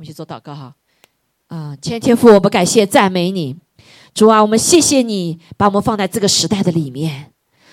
我们去做祷告哈。啊，千天父，我们感谢赞美你，主啊，我们谢谢你把我们放在这个时代的里面。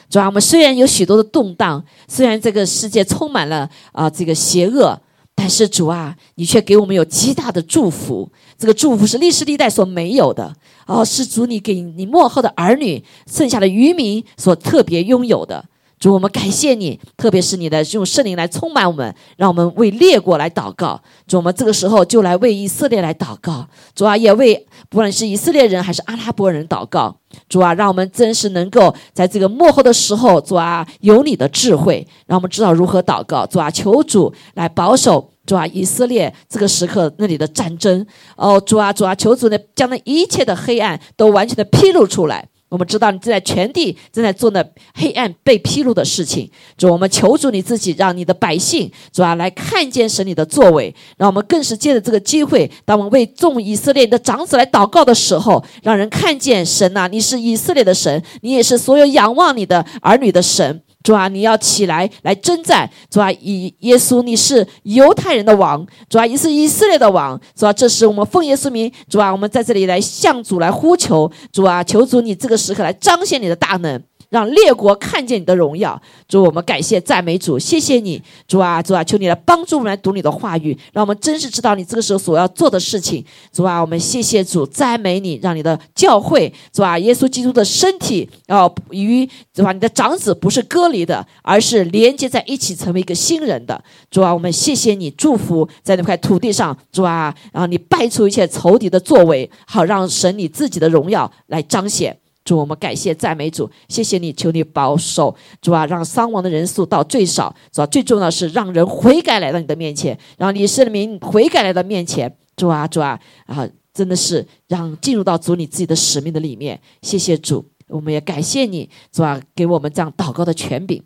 主啊，我们虽然有许多的动荡，虽然这个世界充满了啊这个邪恶，但是主啊，你却给我们有极大的祝福。这个祝福是历史历代所没有的哦，是主你给你幕后的儿女、剩下的渔民所特别拥有的。主，我们感谢你，特别是你的用圣灵来充满我们，让我们为列国来祷告。主，我们这个时候就来为以色列来祷告。主啊，也为不论是以色列人还是阿拉伯人祷告。主啊，让我们真是能够在这个幕后的时候，主啊，有你的智慧，让我们知道如何祷告。主啊，求主来保守。主啊，以色列这个时刻那里的战争，哦，主啊，主啊，求主呢，将那一切的黑暗都完全的披露出来。我们知道你正在全地正在做那黑暗被披露的事情，主，我们求助你自己，让你的百姓主要来看见神你的作为，让我们更是借着这个机会，当我们为众以色列的长子来祷告的时候，让人看见神呐，你是以色列的神，你也是所有仰望你的儿女的神。主啊，你要起来来征战。主啊，以耶稣，你是犹太人的王。主啊，你是以色列的王。主啊，这是我们奉耶稣名。主啊，我们在这里来向主来呼求。主啊，求主你这个时刻来彰显你的大能。让列国看见你的荣耀，主，我们感谢赞美主，谢谢你，主啊，主啊，求你来帮助我们来读你的话语，让我们真实知道你这个时候所要做的事情。主啊，我们谢谢主，赞美你，让你的教会，主啊，耶稣基督的身体，哦，与主啊，你的长子不是割离的，而是连接在一起，成为一个新人的。主啊，我们谢谢你，祝福在那块土地上，主啊，然后你败出一切仇敌的作为，好让神你自己的荣耀来彰显。主，我们感谢赞美主，谢谢你，求你保守主啊，让伤亡的人数到最少。主啊，最重要是让人悔改来到你的面前，让你圣名悔改来到面前。主啊，主啊，啊，真的是让进入到主你自己的使命的里面。谢谢主，我们也感谢你，主啊，给我们这样祷告的权柄。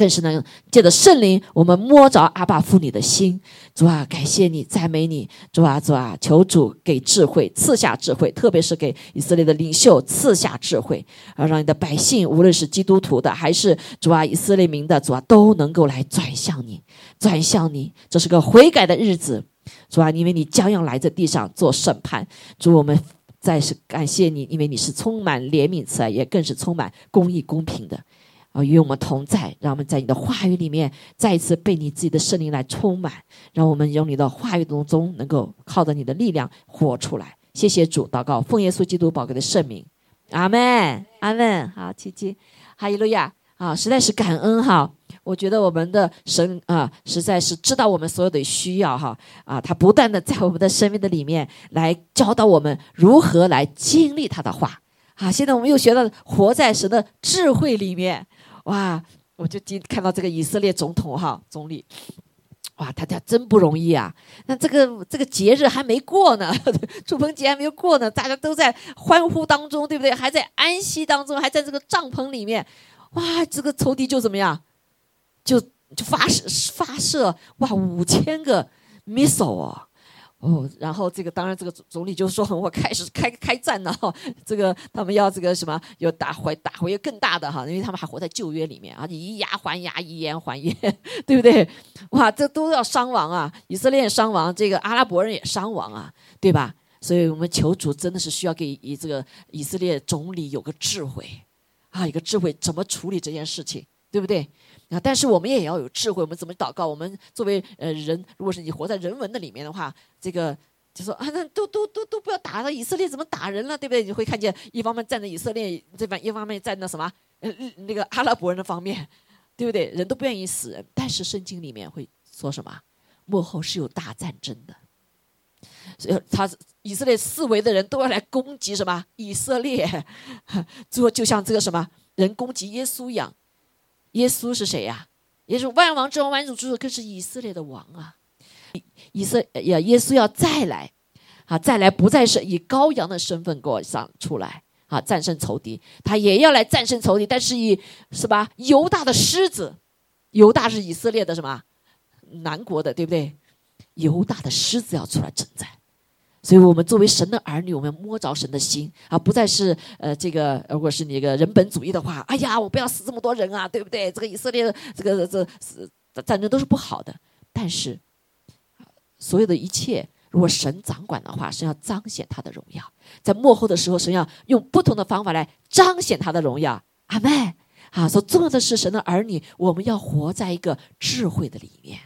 更是能借着圣灵，我们摸着阿爸父你的心，主啊，感谢你，赞美你，主啊，主啊，求主给智慧，赐下智慧，特别是给以色列的领袖赐下智慧，啊，让你的百姓，无论是基督徒的，还是主啊以色列民的，主啊，都能够来转向你，转向你，这是个悔改的日子，主啊，因为你将要来在地上做审判，主，我们再是感谢你，因为你是充满怜悯慈爱，也更是充满公义公平的。啊，与我们同在，让我们在你的话语里面再一次被你自己的圣灵来充满，让我们用你的话语当中能够靠着你的力量活出来。谢谢主，祷告奉耶稣基督宝贵的圣名，阿门，阿门。好，奇迹，哈利路亚。啊，实在是感恩哈。我觉得我们的神啊，实在是知道我们所有的需要哈。啊，他不断的在我们的生命的里面来教导我们如何来经历他的话。啊，现在我们又学到活在神的智慧里面。哇！我就今看到这个以色列总统哈总理，哇，他家真不容易啊！那这个这个节日还没过呢，祝棚节还没有过呢，大家都在欢呼当中，对不对？还在安息当中，还在这个帐篷里面，哇！这个仇敌就怎么样？就就发射发射哇五千个 missile 啊！哦，哦然后这个当然，这个总总理就说我开始开开战了哈，这个他们要这个什么，要打回打回更大的哈，因为他们还活在旧约里面啊，以牙还牙，以眼还眼，对不对？哇，这都要伤亡啊，以色列伤亡，这个阿拉伯人也伤亡啊，对吧？所以我们求主真的是需要给以这个以色列总理有个智慧啊，一个智慧怎么处理这件事情，对不对？啊！但是我们也要有智慧，我们怎么祷告？我们作为呃人，如果是你活在人文的里面的话，这个就说啊，那都都都都不要打了，以色列怎么打人了？对不对？你会看见一方面站在以色列这边，一方面站在什么？呃，那个阿拉伯人的方面，对不对？人都不愿意死人，但是圣经里面会说什么？幕后是有大战争的，所以他以色列四围的人都要来攻击什么？以色列，最后就像这个什么人攻击耶稣一样。耶稣是谁呀？耶稣万王之王，万主之主，更是以色列的王啊！以色呀，耶稣要再来，啊，再来不再是以羔羊的身份给我上出来啊，战胜仇敌，他也要来战胜仇敌，但是以是吧？犹大的狮子，犹大是以色列的什么南国的，对不对？犹大的狮子要出来征战。所以我们作为神的儿女，我们要摸着神的心啊，不再是呃这个，如果是你一个人本主义的话，哎呀，我不要死这么多人啊，对不对？这个以色列这个这是战争都是不好的，但是所有的一切如果神掌管的话，神要彰显他的荣耀，在幕后的时候，神要用不同的方法来彰显他的荣耀。阿妹，啊，所重要的是神的儿女，我们要活在一个智慧的里面。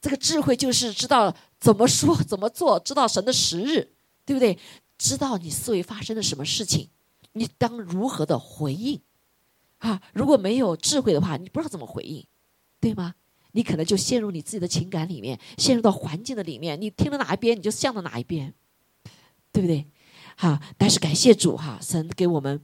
这个智慧就是知道怎么说、怎么做，知道神的时日，对不对？知道你思维发生了什么事情，你当如何的回应。啊，如果没有智慧的话，你不知道怎么回应，对吗？你可能就陷入你自己的情感里面，陷入到环境的里面，你听了哪一边，你就向到哪一边，对不对？好，但是感谢主哈，神给我们。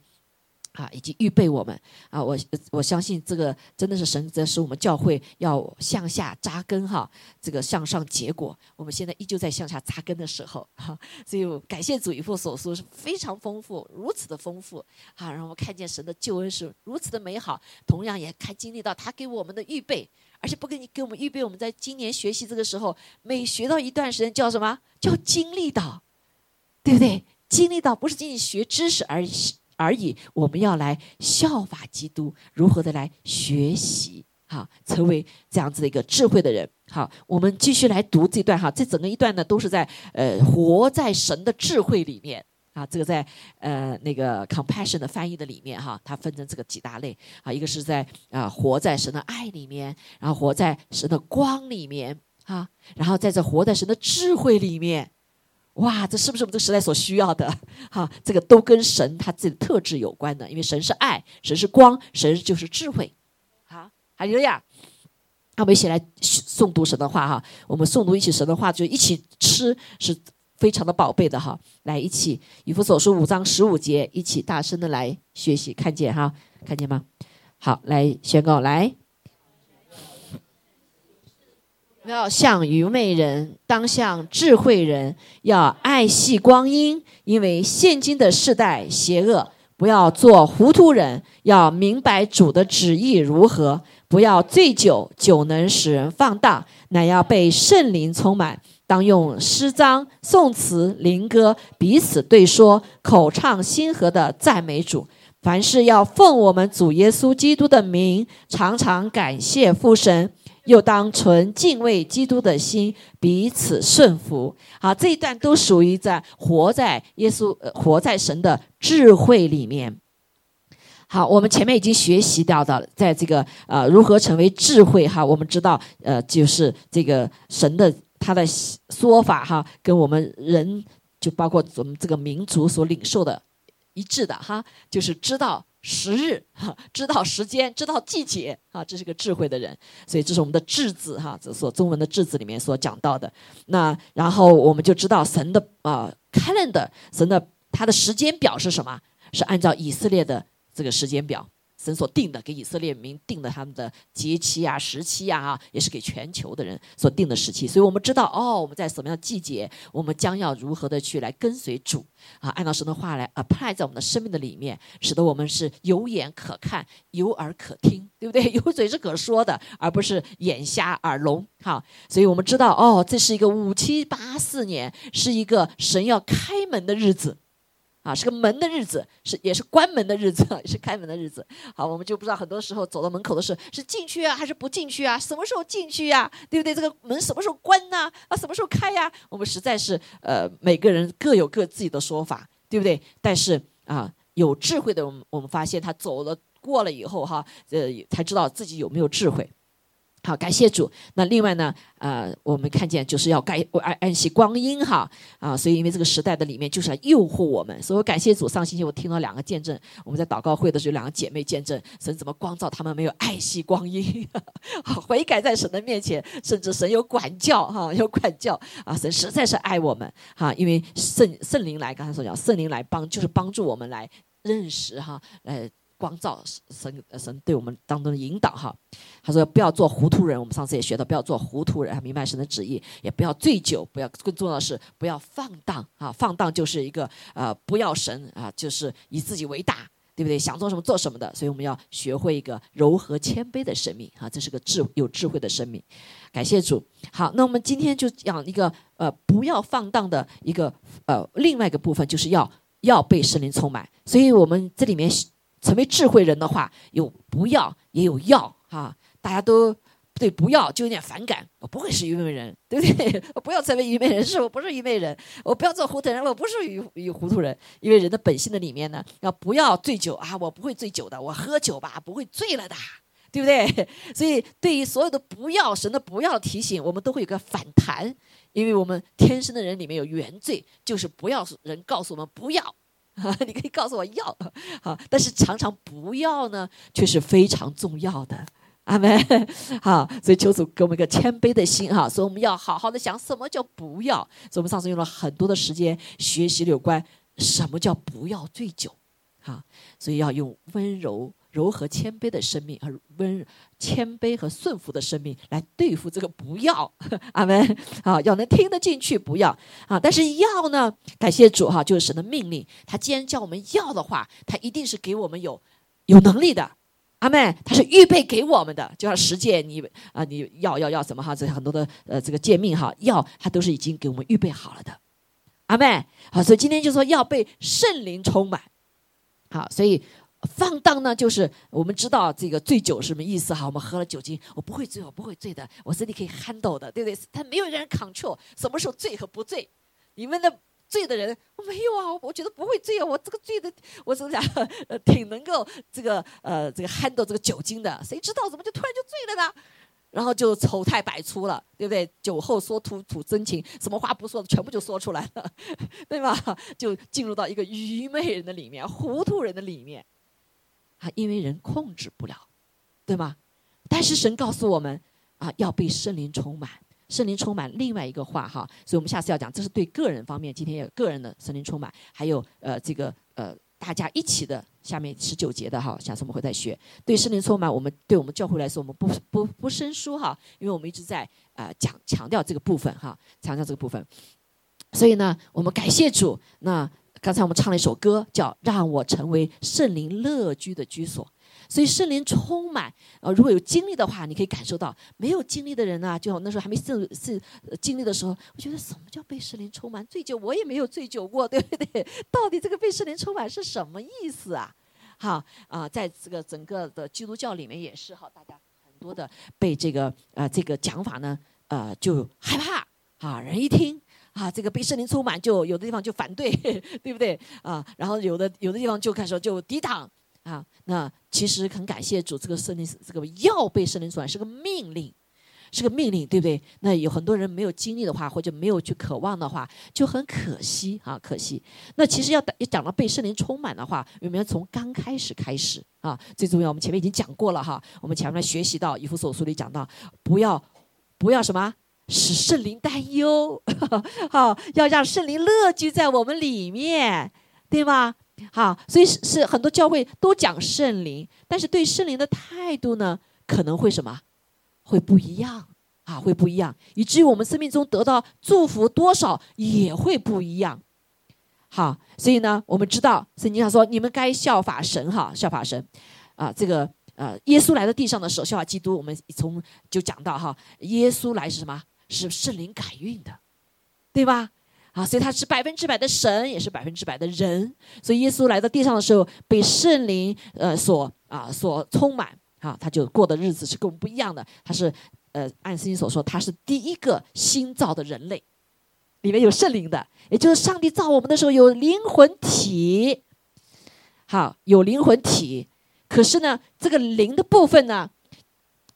啊，以及预备我们啊，我我相信这个真的是神在使我们教会要向下扎根哈，这个向上结果。我们现在依旧在向下扎根的时候哈，所以感谢主一副所说是非常丰富，如此的丰富啊，让我们看见神的救恩是如此的美好，同样也看经历到他给我们的预备，而且不给你给我们预备，我们在今年学习这个时候，每学到一段时间叫什么叫经历到，对不对？经历到不是仅仅学知识而已。而已，我们要来效法基督，如何的来学习，哈，成为这样子的一个智慧的人。好，我们继续来读这段哈，这整个一段呢，都是在呃活在神的智慧里面啊。这个在呃那个 compassion 的翻译的里面哈，它分成这个几大类啊，一个是在啊活在神的爱里面，然后活在神的光里面啊，然后在这活在神的智慧里面。哇，这是不是我们这时代所需要的？哈，这个都跟神他自己的特质有关的，因为神是爱，神是光，神就是智慧。好，还有呀，那我们一起来诵读神的话哈。我们诵读一起神的话，就一起吃，是非常的宝贝的哈。来，一起以弗所书五章十五节，一起大声的来学习，看见哈，看见吗？好，来宣告来。不不要像愚昧人，当像智慧人。要爱惜光阴，因为现今的世代邪恶。不要做糊涂人，要明白主的旨意如何。不要醉酒，酒能使人放荡，乃要被圣灵充满。当用诗章、颂词、灵歌彼此对说，口唱心和的赞美主。凡事要奉我们主耶稣基督的名，常常感谢父神。又当存敬畏基督的心，彼此顺服。好，这一段都属于在活在耶稣、活在神的智慧里面。好，我们前面已经学习到的，在这个呃如何成为智慧哈，我们知道呃就是这个神的他的说法哈，跟我们人就包括我们这个民族所领受的一致的哈，就是知道。时日哈，知道时间，知道季节啊，这是个智慧的人，所以这是我们的智字哈，这所中文的智字里面所讲到的。那然后我们就知道神的啊，calendar，神的他的时间表是什么？是按照以色列的这个时间表。神所定的，给以色列民定的他们的节期啊、时期啊，也是给全球的人所定的时期。所以我们知道，哦，我们在什么样的季节，我们将要如何的去来跟随主啊，按照神的话来 apply 在我们的生命的里面，使得我们是有眼可看，有耳可听，对不对？有嘴是可说的，而不是眼瞎耳聋。哈，所以我们知道，哦，这是一个五七八四年，是一个神要开门的日子。啊，是个门的日子，是也是关门的日子，也 是开门的日子。好，我们就不知道很多时候走到门口的时候是进去啊，还是不进去啊？什么时候进去呀？对不对？这个门什么时候关呢？啊，什么时候开呀？我们实在是呃，每个人各有各自己的说法，对不对？但是啊，有智慧的我们，我们发现他走了过了以后哈，呃，才知道自己有没有智慧。好，感谢主。那另外呢，呃，我们看见就是要该爱爱惜光阴哈啊，所以因为这个时代的里面就是要诱惑我们，所以感谢主。上星期我听了两个见证，我们在祷告会的时候，两个姐妹见证神怎么光照他们没有爱惜光阴，悔改在神的面前，甚至神有管教哈，有管教啊，神实在是爱我们哈，因为圣圣灵来，刚才所讲圣灵来帮，就是帮助我们来认识哈，呃。光照神神对我们当中的引导哈，他说不要做糊涂人，我们上次也学到不要做糊涂人，明白神的旨意，也不要醉酒，不要更重要的是不要放荡啊，放荡就是一个呃不要神啊，就是以自己为大，对不对？想做什么做什么的，所以我们要学会一个柔和谦卑的生命啊，这是个智有智慧的生命。感谢主。好，那我们今天就讲一个呃不要放荡的一个呃另外一个部分，就是要要被圣灵充满，所以我们这里面。成为智慧人的话，有不要也有要哈，大家都对不要就有点反感。我不会是愚昧人，对不对？我不要成为愚昧人，是我不是愚昧人。我不要做糊涂人，我不是愚愚糊涂人。因为人的本性的里面呢，要不要醉酒啊？我不会醉酒的，我喝酒吧不会醉了的，对不对？所以对于所有的不要神的不要提醒，我们都会有个反弹，因为我们天生的人里面有原罪，就是不要人告诉我们不要。你可以告诉我要，好，但是常常不要呢，却是非常重要的。阿门。好，所以求主给我们一个谦卑的心哈，所以我们要好好的想什么叫不要。所以我们上次用了很多的时间学习有关什么叫不要醉酒，哈，所以要用温柔。柔和谦卑的生命，和温谦卑和顺服的生命来对付这个不要，阿门啊！要能听得进去，不要啊！但是要呢？感谢主哈，就是神的命令。他既然叫我们要的话，他一定是给我们有有能力的，阿妹。他是预备给我们的，就像十诫，你啊，你要要要什么哈？这很多的呃，这个诫命哈，要他都是已经给我们预备好了的，阿妹。好，所以今天就说要被圣灵充满，好，所以。放荡呢，就是我们知道这个醉酒什么意思哈？我们喝了酒精，我不会醉，我不会醉的，我身体可以 handle 的，对不对？他没有一个人 control 什么时候醉和不醉。你们的醉的人，我没有啊，我觉得不会醉啊，我这个醉的，我怎么讲，挺能够这个呃这个 handle 这个酒精的。谁知道怎么就突然就醉了呢？然后就丑态百出了，对不对？酒后说吐吐真情，什么话不说的全部就说出来了，对吧？就进入到一个愚昧人的里面，糊涂人的里面。啊，因为人控制不了，对吗？但是神告诉我们啊，要被圣灵充满，圣灵充满。另外一个话哈，所以我们下次要讲，这是对个人方面，今天有个人的圣灵充满，还有呃这个呃大家一起的下面十九节的哈，下次我们会再学。对圣灵充满，我们对我们教会来说，我们不不不生疏哈，因为我们一直在呃讲强调这个部分哈，强调这个部分。所以呢，我们感谢主那。刚才我们唱了一首歌，叫《让我成为圣灵乐居的居所》。所以圣灵充满，呃，如果有经历的话，你可以感受到；没有经历的人呢，就那时候还没圣圣经历的时候，我觉得什么叫被圣灵充满？醉酒我也没有醉酒过，对不对？到底这个被圣灵充满是什么意思啊？好啊，在这个整个的基督教里面也是哈，大家很多的被这个呃这个讲法呢，呃就害怕啊，人一听。啊，这个被圣灵充满，就有的地方就反对，对不对啊？然后有的有的地方就开始就抵挡啊。那其实很感谢主，这个圣灵这个要被圣灵充满是个命令，是个命令，对不对？那有很多人没有经历的话，或者没有去渴望的话，就很可惜啊，可惜。那其实要要讲到被圣灵充满的话，我们要从刚开始开始啊。最重要，我们前面已经讲过了哈。我们前面学习到以弗所书里讲到，不要不要什么。使圣灵担忧，好，要让圣灵乐居在我们里面，对吗？好，所以是是很多教会都讲圣灵，但是对圣灵的态度呢，可能会什么？会不一样啊，会不一样，以至于我们生命中得到祝福多少也会不一样。好，所以呢，我们知道圣经上说，你们该效法神，哈，效法神，啊，这个呃，耶稣来到地上的时候，效法基督，我们从就讲到哈，耶稣来是什么？是圣灵感孕的，对吧？啊，所以他是百分之百的神，也是百分之百的人。所以耶稣来到地上的时候，被圣灵呃所啊所充满啊，他就过的日子是跟我们不一样的。他是呃按圣经所说，他是第一个新造的人类，里面有圣灵的，也就是上帝造我们的时候有灵魂体，好有灵魂体。可是呢，这个灵的部分呢，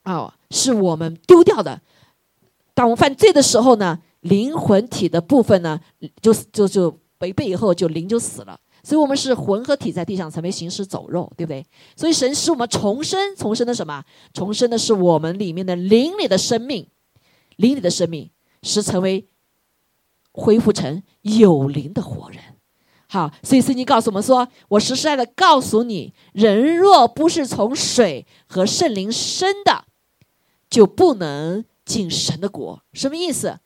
哦，是我们丢掉的。当我们犯罪的时候呢，灵魂体的部分呢，就就就违背以后，就灵就死了。所以，我们是魂和体在地上成为行尸走肉，对不对？所以，神使我们重生，重生的什么？重生的是我们里面的灵里的生命，灵里的生命是成为恢复成有灵的活人。好，所以圣经告诉我们说：“我实实在在的告诉你，人若不是从水和圣灵生的，就不能。”进神的国什么意思？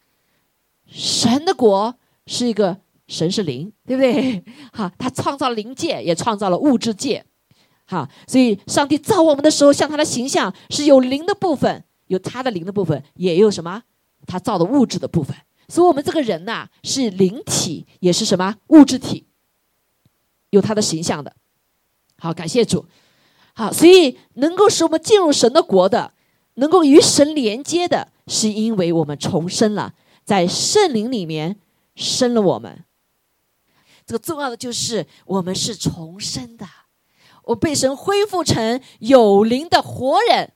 神的国是一个神是灵，对不对？哈，他创造了灵界，也创造了物质界。好，所以上帝造我们的时候，像他的形象是有灵的部分，有他的灵的部分，也有什么？他造的物质的部分。所以，我们这个人呐，是灵体，也是什么物质体，有他的形象的。好，感谢主。好，所以能够使我们进入神的国的。能够与神连接的，是因为我们重生了，在圣灵里面生了我们。这个重要的就是我们是重生的，我被神恢复成有灵的活人。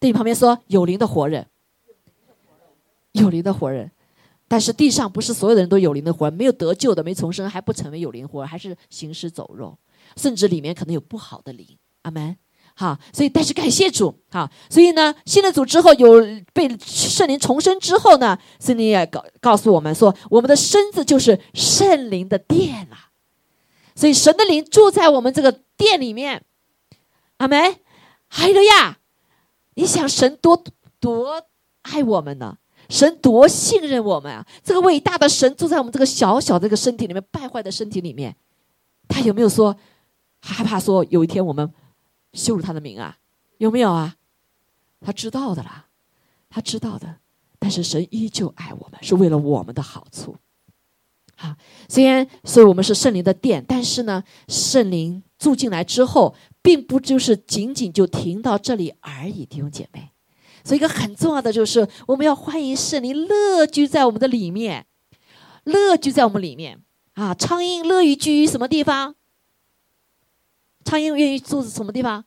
对你旁边说有灵的活人，有灵的活人。但是地上不是所有的人都有灵的活人，没有得救的、没重生还不成为有灵活人，还是行尸走肉，甚至里面可能有不好的灵。阿门。好，所以但是感谢主，好，所以呢，信了主之后有被圣灵重生之后呢，圣灵也告告诉我们说，我们的身子就是圣灵的殿啊，所以神的灵住在我们这个殿里面。阿门。哈利路亚！你想神多多爱我们呢？神多信任我们啊！这个伟大的神住在我们这个小小的这个身体里面，败坏的身体里面，他有没有说害怕说有一天我们？羞辱他的名啊，有没有啊？他知道的啦，他知道的。但是神依旧爱我们，是为了我们的好处。啊，虽然所以我们是圣灵的殿，但是呢，圣灵住进来之后，并不就是仅仅就停到这里而已，弟兄姐妹。所以一个很重要的就是，我们要欢迎圣灵乐居在我们的里面，乐居在我们里面啊！苍蝇乐于居于什么地方？苍蝇愿意住什么地方？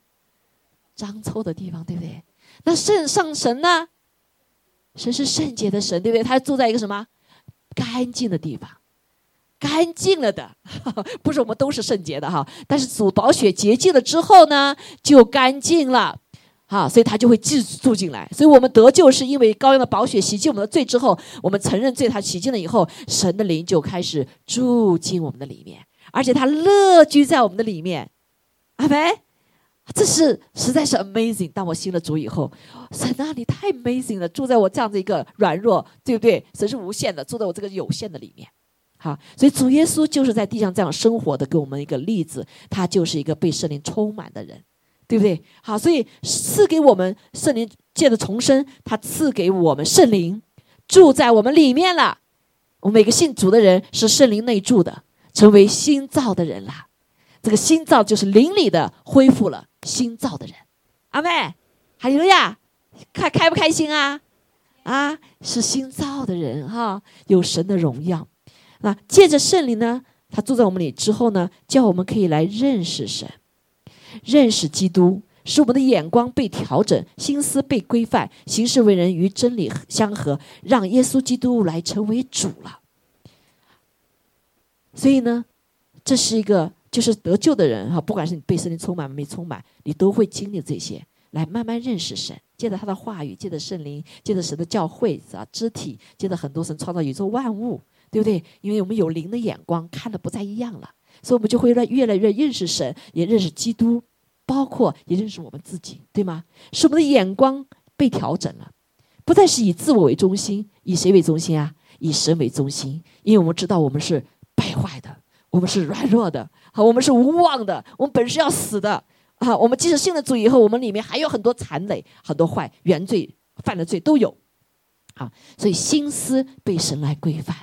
脏臭的地方，对不对？那圣上神呢？神是圣洁的神，对不对？他住在一个什么干净的地方？干净了的，不是我们都是圣洁的哈。但是主宝血洁净了之后呢，就干净了，哈，所以他就会继续住进来。所以我们得救是因为羔羊的宝血洗净我们的罪之后，我们承认罪，他洗净了以后，神的灵就开始住进我们的里面，而且他乐居在我们的里面。阿梅，这是实在是 amazing。当我信了主以后，神啊，你太 amazing 了，住在我这样子一个软弱，对不对？神是无限的，住在我这个有限的里面。好，所以主耶稣就是在地上这样生活的，给我们一个例子。他就是一个被圣灵充满的人，对不对？好，所以赐给我们圣灵借着重生，他赐给我们圣灵住在我们里面了。我们每个信主的人是圣灵内住的，成为新造的人了。这个新造就是灵里的恢复了新造的人，阿妹，哈利路亚，开开不开心啊？啊，是新造的人哈，有神的荣耀。那借着圣灵呢，他住在我们里之后呢，叫我们可以来认识神，认识基督，使我们的眼光被调整，心思被规范，行事为人与真理相合，让耶稣基督来成为主了。所以呢，这是一个。就是得救的人哈，不管是你被圣灵充满没充满，你都会经历这些，来慢慢认识神。借着他的话语，借着圣灵，借着神的教会啊，肢体，借着很多神创造宇宙万物，对不对？因为我们有灵的眼光，看的不再一样了，所以我们就会越越来越认识神，也认识基督，包括也认识我们自己，对吗？是我们的眼光被调整了，不再是以自我为中心，以谁为中心啊？以神为中心，因为我们知道我们是败坏的，我们是软弱的。我们是无望的，我们本是要死的啊！我们即使信了主以后，我们里面还有很多残累，很多坏原罪犯的罪都有。啊，所以心思被神来规范，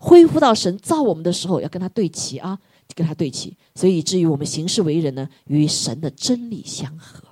恢复到神造我们的时候，要跟他对齐啊，跟他对齐。所以以至于我们行事为人呢，与神的真理相合。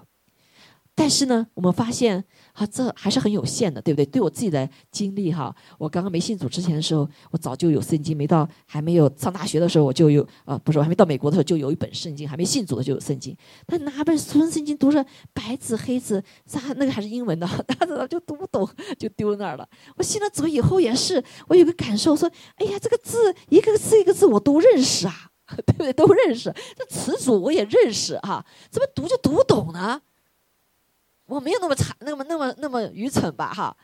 但是呢，我们发现。啊，这还是很有限的，对不对？对我自己的经历哈，我刚刚没信主之前的时候，我早就有圣经；没到还没有上大学的时候，我就有啊，不是我还没到美国的时候就有一本圣经；还没信主的就有圣经。他哪本纯圣经读着白纸黑字，咋那个还是英文的，大家就读不懂，就丢那儿了。我信了主以后也是，我有个感受，说，哎呀，这个字一个字一个字我都认识啊，对不对？都认识，这词组我也认识哈，怎么读就读不懂呢？我没有那么惨，那么那么那么愚蠢吧，哈。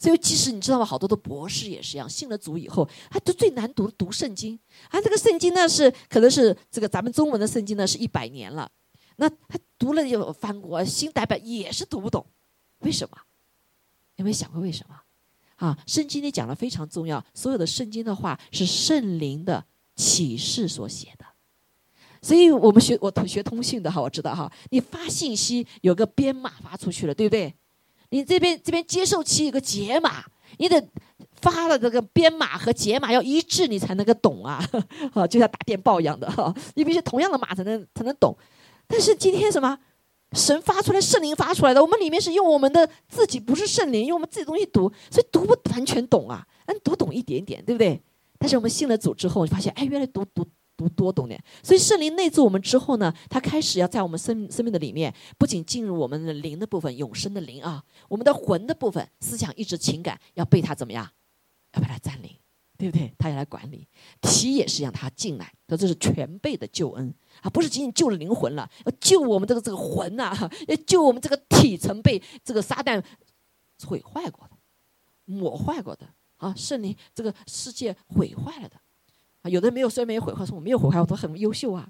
所以即使你知道吗？好多的博士也是一样，信了主以后，他读最难读读圣经，啊，这个圣经呢是可能是这个咱们中文的圣经呢是一百年了，那他读了又翻过新代版也是读不懂，为什么？有没有想过为什么？啊，圣经里讲的非常重要，所有的圣经的话是圣灵的启示所写的。所以我们学我同学通信的哈，我知道哈，你发信息有个编码发出去了，对不对？你这边这边接受器有个解码，你得发了这个编码和解码要一致，你才能够懂啊，哈，就像打电报一样的哈，你必须同样的码才能才能懂。但是今天什么神发出来，圣灵发出来的，我们里面是用我们的自己，不是圣灵，用我们自己东西读，所以读不完全懂啊，嗯，读懂一点点，对不对？但是我们信了主之后，发现，哎，原来读读读多懂点。所以圣灵内住我们之后呢，他开始要在我们生生命的里面，不仅进入我们的灵的部分，永生的灵啊，我们的魂的部分，思想、意志、情感，要被他怎么样？要把它占领。对不对？他要来管理，体也是让他进来，说这是全备的救恩啊，不是仅仅救了灵魂了，要救我们这个这个魂呐，要救我们这个体曾被这个撒旦毁坏过的、抹坏过的啊，圣灵这个世界毁坏了的啊，有的没有，虽然没有毁坏，说我没有毁坏，我都很优秀啊，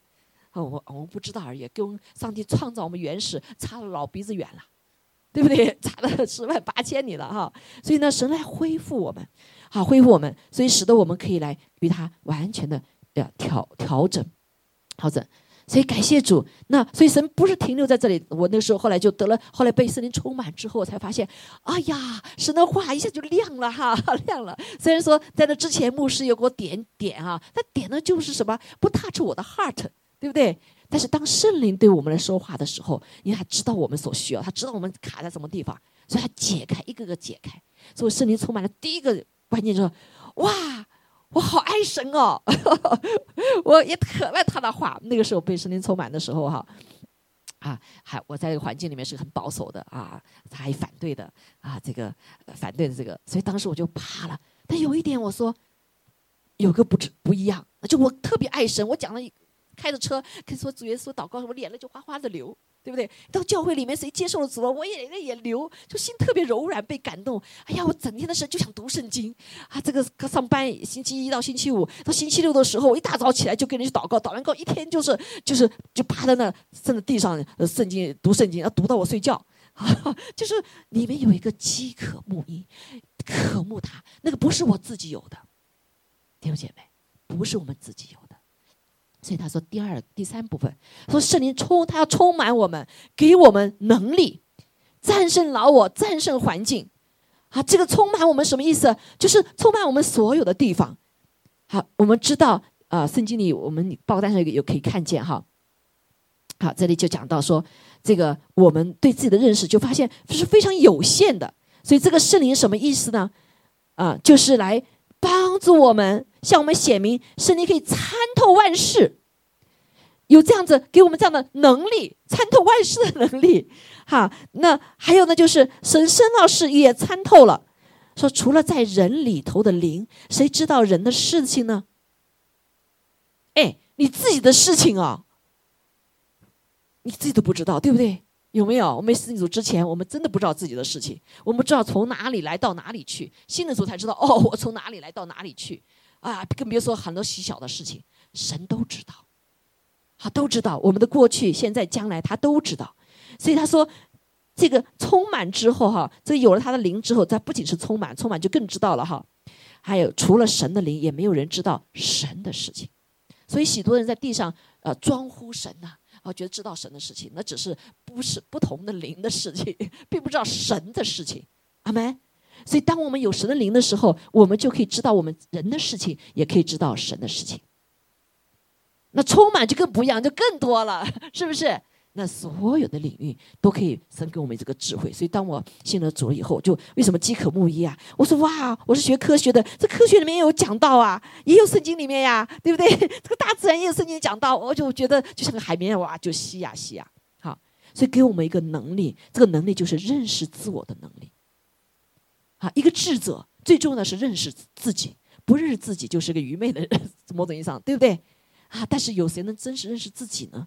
啊，我我们不知道而已，跟上帝创造我们原始差了老鼻子远了，对不对？差了十万八千里了哈，所以呢，神来恢复我们。好，恢复我们，所以使得我们可以来与他完全的呃调调整，调整。所以感谢主。那所以神不是停留在这里。我那时候后来就得了，后来被圣灵充满之后，我才发现，哎呀，神的话一下就亮了哈，亮了。虽然说在那之前牧师有给我点点哈，他点的就是什么不 touch 我的 heart，对不对？但是当圣灵对我们来说话的时候，因为他知道我们所需要，他知道我们卡在什么地方，所以他解开一个个解开。所以圣灵充满了第一个。关键就是哇，我好爱神哦，我也特爱他的话。那个时候被圣灵充满的时候哈，啊，还我在这个环境里面是很保守的啊，他还反对的啊，这个反对的这个，所以当时我就怕了。但有一点我说，有个不不一样，就我特别爱神，我讲了一开着车跟说主耶稣祷告，我眼泪就哗哗的流。对不对？到教会里面，谁接受了主了，我眼泪也流，就心特别柔软，被感动。哎呀，我整天的事就想读圣经啊！这个上班，星期一到星期五，到星期六的时候，我一大早起来就跟人去祷告，祷完告一天就是就是就趴在那，甚至地上圣经读圣经，要读到我睡觉。就是里面有一个饥渴慕义，渴慕他，那个不是我自己有的，弟兄姐妹，不是我们自己有的。所以他说，第二、第三部分说圣灵充，他要充满我们，给我们能力，战胜老我，战胜环境。啊，这个充满我们什么意思？就是充满我们所有的地方。好，我们知道啊，圣经里我们报单上有有可以看见哈。好，这里就讲到说，这个我们对自己的认识就发现是非常有限的。所以这个圣灵什么意思呢？啊，就是来助我们。向我们显明，圣灵可以参透万事，有这样子给我们这样的能力，参透万事的能力。哈，那还有呢，就是神圣老师也参透了，说除了在人里头的灵，谁知道人的事情呢？哎，你自己的事情啊，你自己都不知道，对不对？有没有？我们信主之前，我们真的不知道自己的事情，我们知道从哪里来到哪里去。信的主才知道，哦，我从哪里来到哪里去。啊，更别说很多细小的事情，神都知道，他都知道我们的过去、现在、将来，他都知道。所以他说，这个充满之后，哈，这有了他的灵之后，他不仅是充满，充满就更知道了，哈。还有除了神的灵，也没有人知道神的事情。所以许多人在地上，呃，装呼神呐，觉得知道神的事情，那只是不是不同的灵的事情，并不知道神的事情。阿门。所以，当我们有神的灵的时候，我们就可以知道我们人的事情，也可以知道神的事情。那充满就更不一样，就更多了，是不是？那所有的领域都可以神给我们这个智慧。所以，当我信了主以后，就为什么饥渴慕义啊？我说哇，我是学科学的，这科学里面也有讲到啊，也有圣经里面呀，对不对？这个大自然也有圣经讲到，我就觉得就像个海绵哇，就吸呀吸呀。好，所以给我们一个能力，这个能力就是认识自我的能力。啊，一个智者最重要的是认识自己，不认识自己就是个愚昧的人，某种意义上，对不对？啊，但是有谁能真实认识自己呢？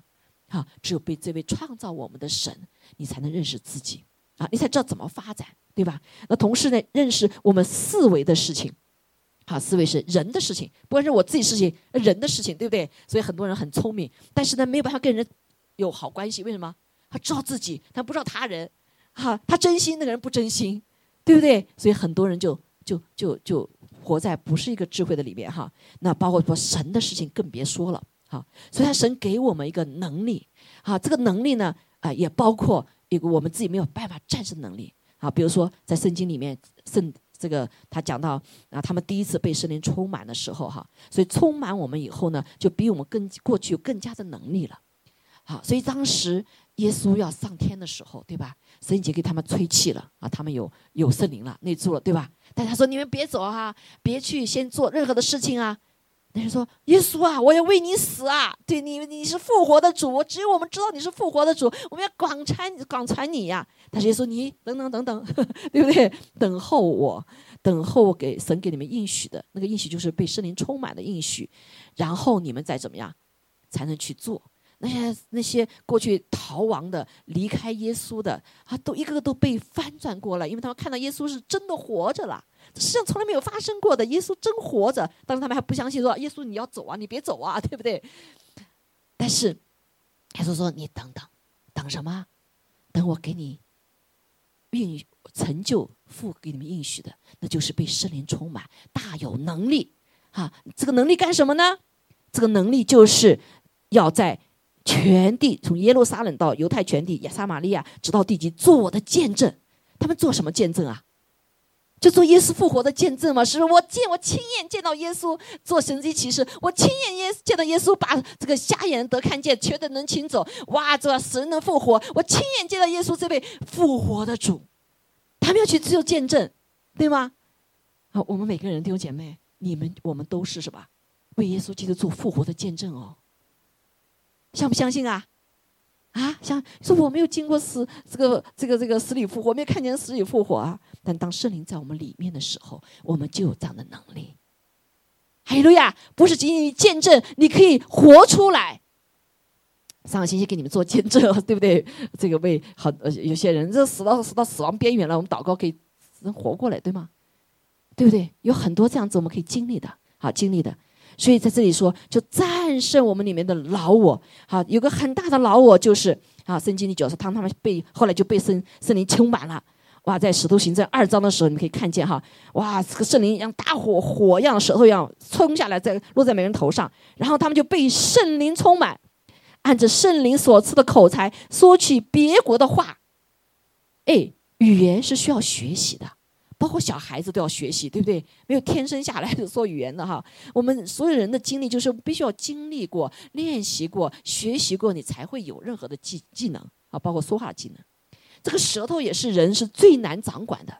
啊，只有被这位创造我们的神，你才能认识自己，啊，你才知道怎么发展，对吧？那同时呢，认识我们四维的事情，啊，思维是人的事情，不管是我自己事情，人的事情，对不对？所以很多人很聪明，但是呢，没有办法跟人有好关系，为什么？他知道自己，他不知道他人，哈，他真心，那个人不真心。对不对？所以很多人就就就就活在不是一个智慧的里面哈。那包括说神的事情更别说了好。所以他神给我们一个能力啊，这个能力呢啊也包括一个我们自己没有办法战胜能力啊。比如说在圣经里面圣这个他讲到啊，他们第一次被圣灵充满的时候哈，所以充满我们以后呢，就比我们更过去更加的能力了。好，所以当时耶稣要上天的时候，对吧？神已经给他们吹气了啊，他们有有圣灵了，内住了，对吧？但他说：“你们别走哈，别去先做任何的事情啊。”那人说：“耶稣啊，我要为你死啊！对你，你是复活的主，只有我们知道你是复活的主，我们要广传广传你呀。”但是耶稣，你等等等等，对不对？等候我，等候我给神给你们应许的那个应许，就是被圣灵充满的应许，然后你们再怎么样才能去做。那些那些过去逃亡的、离开耶稣的啊，都一个个都被翻转过来，因为他们看到耶稣是真的活着了，世上从来没有发生过的，耶稣真活着。当时他们还不相信，说耶稣你要走啊，你别走啊，对不对？但是耶稣说：“你等等，等什么？等我给你应成就父给你们应许的，那就是被圣灵充满，大有能力。哈，这个能力干什么呢？这个能力就是要在。”全地从耶路撒冷到犹太全地，亚撒玛利亚直到地极，做我的见证。他们做什么见证啊？就做耶稣复活的见证嘛？是我见我亲眼见到耶稣做神迹奇事，我亲眼耶见到耶稣把这个瞎眼得看见，瘸的能行走，哇，这死人能复活。我亲眼见到耶稣这位复活的主，他们要去做见证，对吗？好，我们每个人弟兄姐妹，你们我们都是什么？为耶稣基督做复活的见证哦。相不相信啊？啊，相说我没有经过死这个这个这个死里复活，没有看见死里复活啊。但当圣灵在我们里面的时候，我们就有这样的能力。哈利路亚！不是仅仅见证，你可以活出来。上个星期给你们做见证，对不对？这个为好呃有些人这死到死到死亡边缘了，我们祷告可以能活过来，对吗？对不对？有很多这样子我们可以经历的，好经历的。所以在这里说，就战胜我们里面的老我。好，有个很大的老我，就是啊，圣经里讲说，当他们被后来就被圣圣灵充满了。哇，在使徒行传二章的时候，你可以看见哈，哇，这个圣灵像大火火一样，舌头一样冲下来，在落在每人头上，然后他们就被圣灵充满，按着圣灵所赐的口才说起别国的话。哎，语言是需要学习的。包括小孩子都要学习，对不对？没有天生下来就说语言的哈。我们所有人的经历就是必须要经历过、练习过、学习过，你才会有任何的技技能啊，包括说话技能。这个舌头也是人是最难掌管的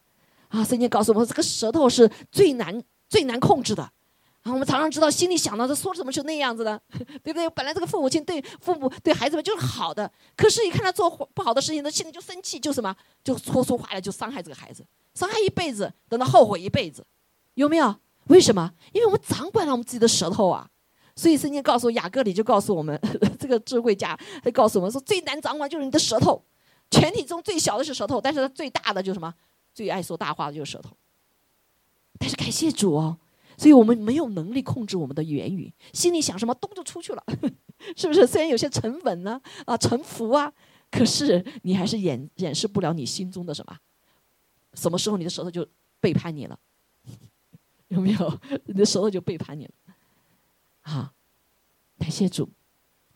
啊。圣经告诉我们，这个舌头是最难、最难控制的啊。我们常常知道，心里想到他说什么是那样子的，对不对？本来这个父母亲对父母、对孩子们就是好的，可是，一看他做不好的事情，他心里就生气，就什么，就说出话来，就伤害这个孩子。伤害一辈子，等到后悔一辈子，有没有？为什么？因为我们掌管了我们自己的舌头啊。所以圣经告诉雅各里就告诉我们，这个智慧家他告诉我们说，最难掌管就是你的舌头。全体中最小的是舌头，但是它最大的就是什么？最爱说大话的就是舌头。但是感谢主哦，所以我们没有能力控制我们的言语，心里想什么，咚就出去了，是不是？虽然有些沉稳呢，啊，沉浮啊，可是你还是掩掩饰不了你心中的什么。什么时候你的舌头就背叛你了？有没有？你的舌头就背叛你了？啊！感谢主。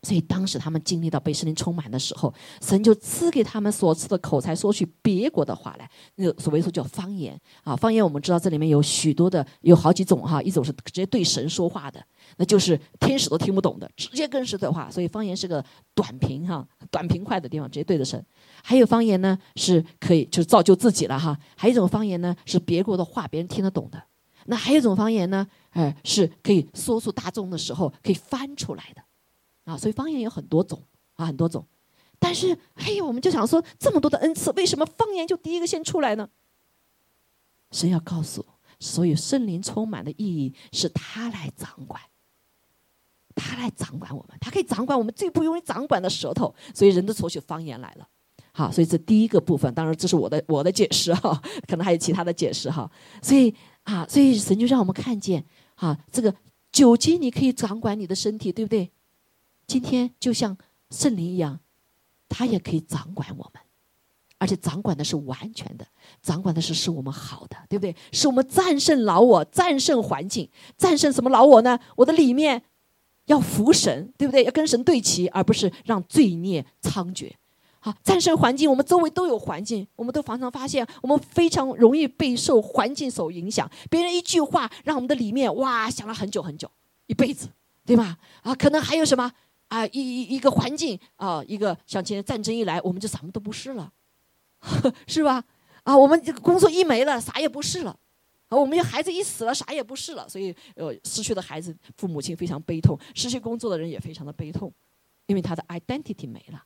所以当时他们经历到被圣灵充满的时候，神就赐给他们所赐的口才，说起别国的话来。那所谓说叫方言啊，方言我们知道这里面有许多的，有好几种哈。一种是直接对神说话的，那就是天使都听不懂的，直接跟神对话。所以方言是个短平哈，短平快的地方，直接对着神。还有方言呢，是可以就是造就自己了哈。还有一种方言呢，是别国的话，别人听得懂的。那还有一种方言呢，哎，是可以说出大众的时候可以翻出来的。啊，所以方言有很多种啊，很多种。但是，嘿，我们就想说，这么多的恩赐，为什么方言就第一个先出来呢？神要告诉，所有圣灵充满的意义是他来掌管，他来掌管我们，他可以掌管我们最不容易掌管的舌头。所以，人都抽起方言来了。好，所以这第一个部分，当然这是我的我的解释哈，可能还有其他的解释哈。所以啊，所以神就让我们看见，啊，这个酒精你可以掌管你的身体，对不对？今天就像圣灵一样，他也可以掌管我们，而且掌管的是完全的，掌管的是是我们好的，对不对？是我们战胜老我，战胜环境，战胜什么老我呢？我的里面要服神，对不对？要跟神对齐，而不是让罪孽猖獗。好，战胜环境，我们周围都有环境，我们都常常发现，我们非常容易被受环境所影响。别人一句话，让我们的里面哇想了很久很久，一辈子，对吧？啊，可能还有什么？啊，一一一个环境啊，一个像今天战争一来，我们就什么都不是了，是吧？啊，我们这个工作一没了，啥也不是了。啊，我们孩子一死了，啥也不是了。所以，呃，失去的孩子，父母亲非常悲痛；失去工作的人也非常的悲痛，因为他的 identity 没了。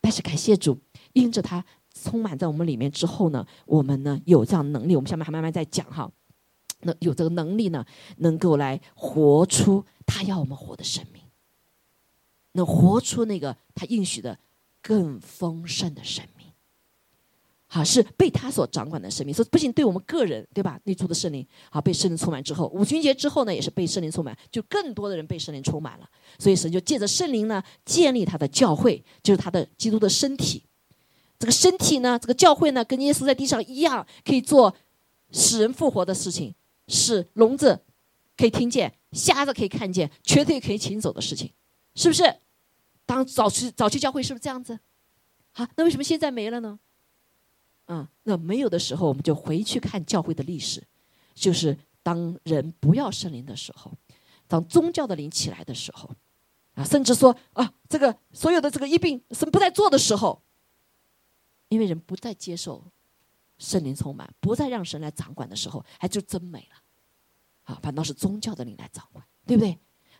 但是感谢主，因着他充满在我们里面之后呢，我们呢有这样能力。我们下面还慢慢再讲哈，那有这个能力呢，能够来活出他要我们活的生命，能活出那个他应许的更丰盛的生命。好，是被他所掌管的生命，所以不仅对我们个人，对吧？内住的圣灵，好被圣灵充满之后，五旬节之后呢，也是被圣灵充满，就更多的人被圣灵充满了。所以神就借着圣灵呢，建立他的教会，就是他的基督的身体。这个身体呢，这个教会呢，跟耶稣在地上一样，可以做使人复活的事情，使聋子可以听见，瞎子可以看见，瘸腿可以行走的事情，是不是？当早期早期教会是不是这样子？好，那为什么现在没了呢？嗯，那没有的时候，我们就回去看教会的历史，就是当人不要圣灵的时候，当宗教的灵起来的时候，啊，甚至说啊，这个所有的这个疫病神不再做的时候，因为人不再接受圣灵充满，不再让神来掌管的时候，还就真没了，啊，反倒是宗教的灵来掌管，对不对？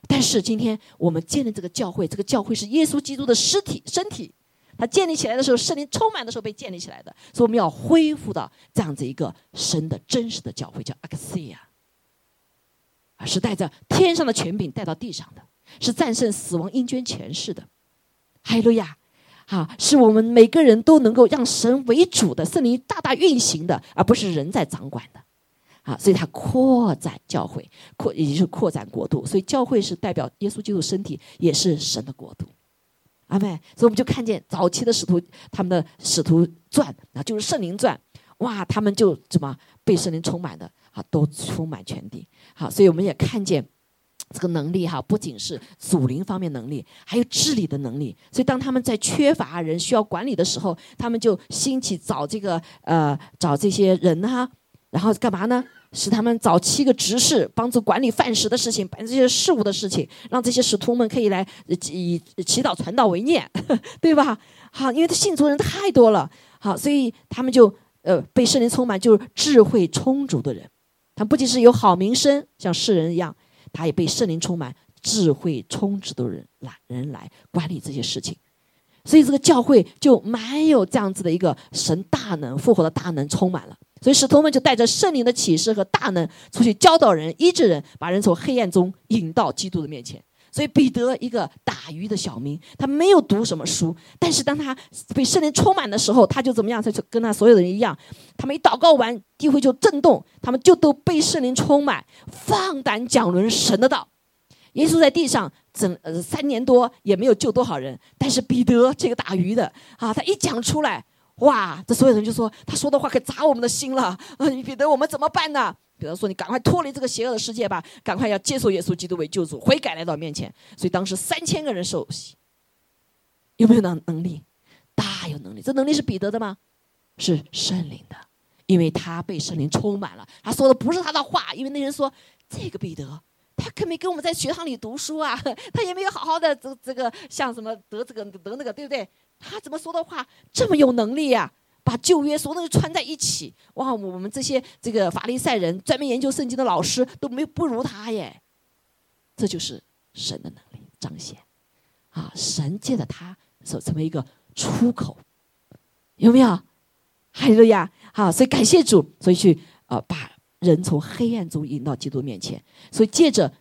但是今天我们建立这个教会，这个教会是耶稣基督的尸体身体。它建立起来的时候，圣灵充满的时候被建立起来的，所以我们要恢复到这样子一个神的真实的教会，叫阿克西亚，啊，是带着天上的权柄带到地上的，是战胜死亡、阴间权势的，哈利路亚，啊，是我们每个人都能够让神为主的圣灵大大运行的，而不是人在掌管的，啊，所以它扩展教会，扩也就是扩展国度，所以教会是代表耶稣基督身体，也是神的国度。阿妹，所以我们就看见早期的使徒，他们的使徒传啊，就是圣灵传，哇，他们就怎么被圣灵充满的啊，都充满全地。好，所以我们也看见这个能力哈，不仅是属灵方面能力，还有治理的能力。所以当他们在缺乏人需要管理的时候，他们就兴起找这个呃找这些人哈，然后干嘛呢？使他们找七个执事，帮助管理饭食的事情，办这些事务的事情，让这些使徒们可以来以祈祷传道为念，对吧？好，因为他信主人太多了，好，所以他们就呃被圣灵充满，就是智慧充足的人。他不仅是有好名声，像世人一样，他也被圣灵充满，智慧充足的人来人来管理这些事情。所以这个教会就蛮有这样子的一个神大能复活的大能充满了。所以使徒们就带着圣灵的启示和大能出去教导人、医治人，把人从黑暗中引到基督的面前。所以彼得一个打鱼的小民，他没有读什么书，但是当他被圣灵充满的时候，他就怎么样？他就跟他所有的人一样，他们一祷告完，地会就震动，他们就都被圣灵充满，放胆讲论神的道。耶稣在地上整呃三年多也没有救多少人，但是彼得这个打鱼的啊，他一讲出来。哇！这所有人就说他说的话可砸我们的心了啊！你彼得，我们怎么办呢？彼得说：“你赶快脱离这个邪恶的世界吧，赶快要接受耶稣基督为救主，悔改来到面前。”所以当时三千个人受洗，有没有能能力？大有能力。这能力是彼得的吗？是圣灵的，因为他被圣灵充满了。他说的不是他的话，因为那人说这个彼得，他可没跟我们在学堂里读书啊，他也没有好好的这这个像什么得这个得那个，对不对？他怎么说的话这么有能力呀？把旧约所有东西串在一起，哇！我们这些这个法利赛人专门研究圣经的老师都没不如他耶。这就是神的能力彰显啊！神借着他所成为一个出口，有没有？还有呀！好，所以感谢主，所以去呃把人从黑暗中引到基督面前。所以借着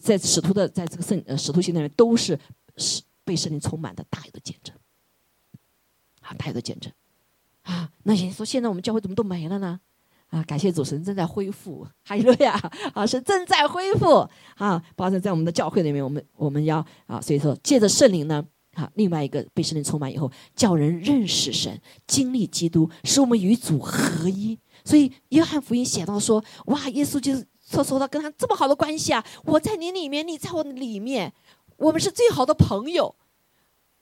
在使徒的在这个圣呃使徒行里面都是是被圣灵充满的大有的见证。啊，大有的见证，啊，那些说现在我们教会怎么都没了呢？啊，感谢主神正在恢复，哈利路亚，啊，是正在恢复啊，包括在我们的教会里面，我们我们要啊，所以说借着圣灵呢，啊，另外一个被圣灵充满以后，叫人认识神，经历基督，使我们与主合一。所以约翰福音写到说，哇，耶稣就是说说到跟他这么好的关系啊，我在你里面，你在我里面，我们是最好的朋友，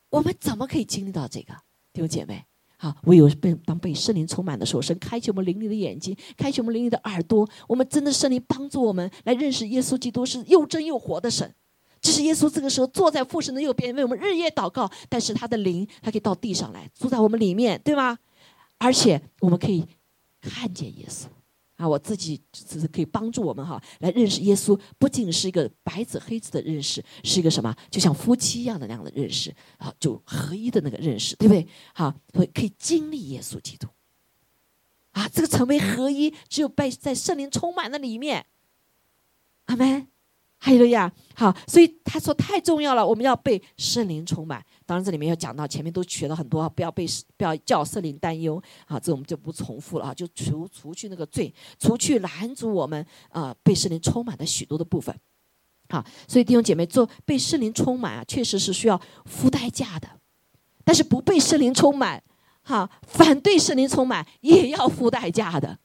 我们怎么可以经历到这个？弟兄姐妹，好，唯有被当被圣灵充满的时候，神开启我们灵里的眼睛，开启我们灵里的耳朵，我们真的圣灵帮助我们来认识耶稣基督是又真又活的神。这是耶稣这个时候坐在父神的右边，为我们日夜祷告。但是他的灵，还可以到地上来，住在我们里面，对吗？而且我们可以看见耶稣啊！我自己只是可以帮助我们哈，来认识耶稣，不仅是一个白纸黑字的认识，是一个什么？就像夫妻一样的那样的认识啊，就合一的那个认识，对不对？好，会可以经历耶稣基督啊！这个成为合一，只有被在圣灵充满的里面，阿门。还有呀，好，所以他说太重要了，我们要被圣灵充满。当然，这里面要讲到前面都学了很多，不要被不要叫圣灵担忧啊，这我们就不重复了啊，就除除去那个罪，除去拦阻我们啊被圣灵充满的许多的部分。好，所以弟兄姐妹做被圣灵充满啊，确实是需要付代价的。但是不被圣灵充满，哈，反对圣灵充满也要付代价的。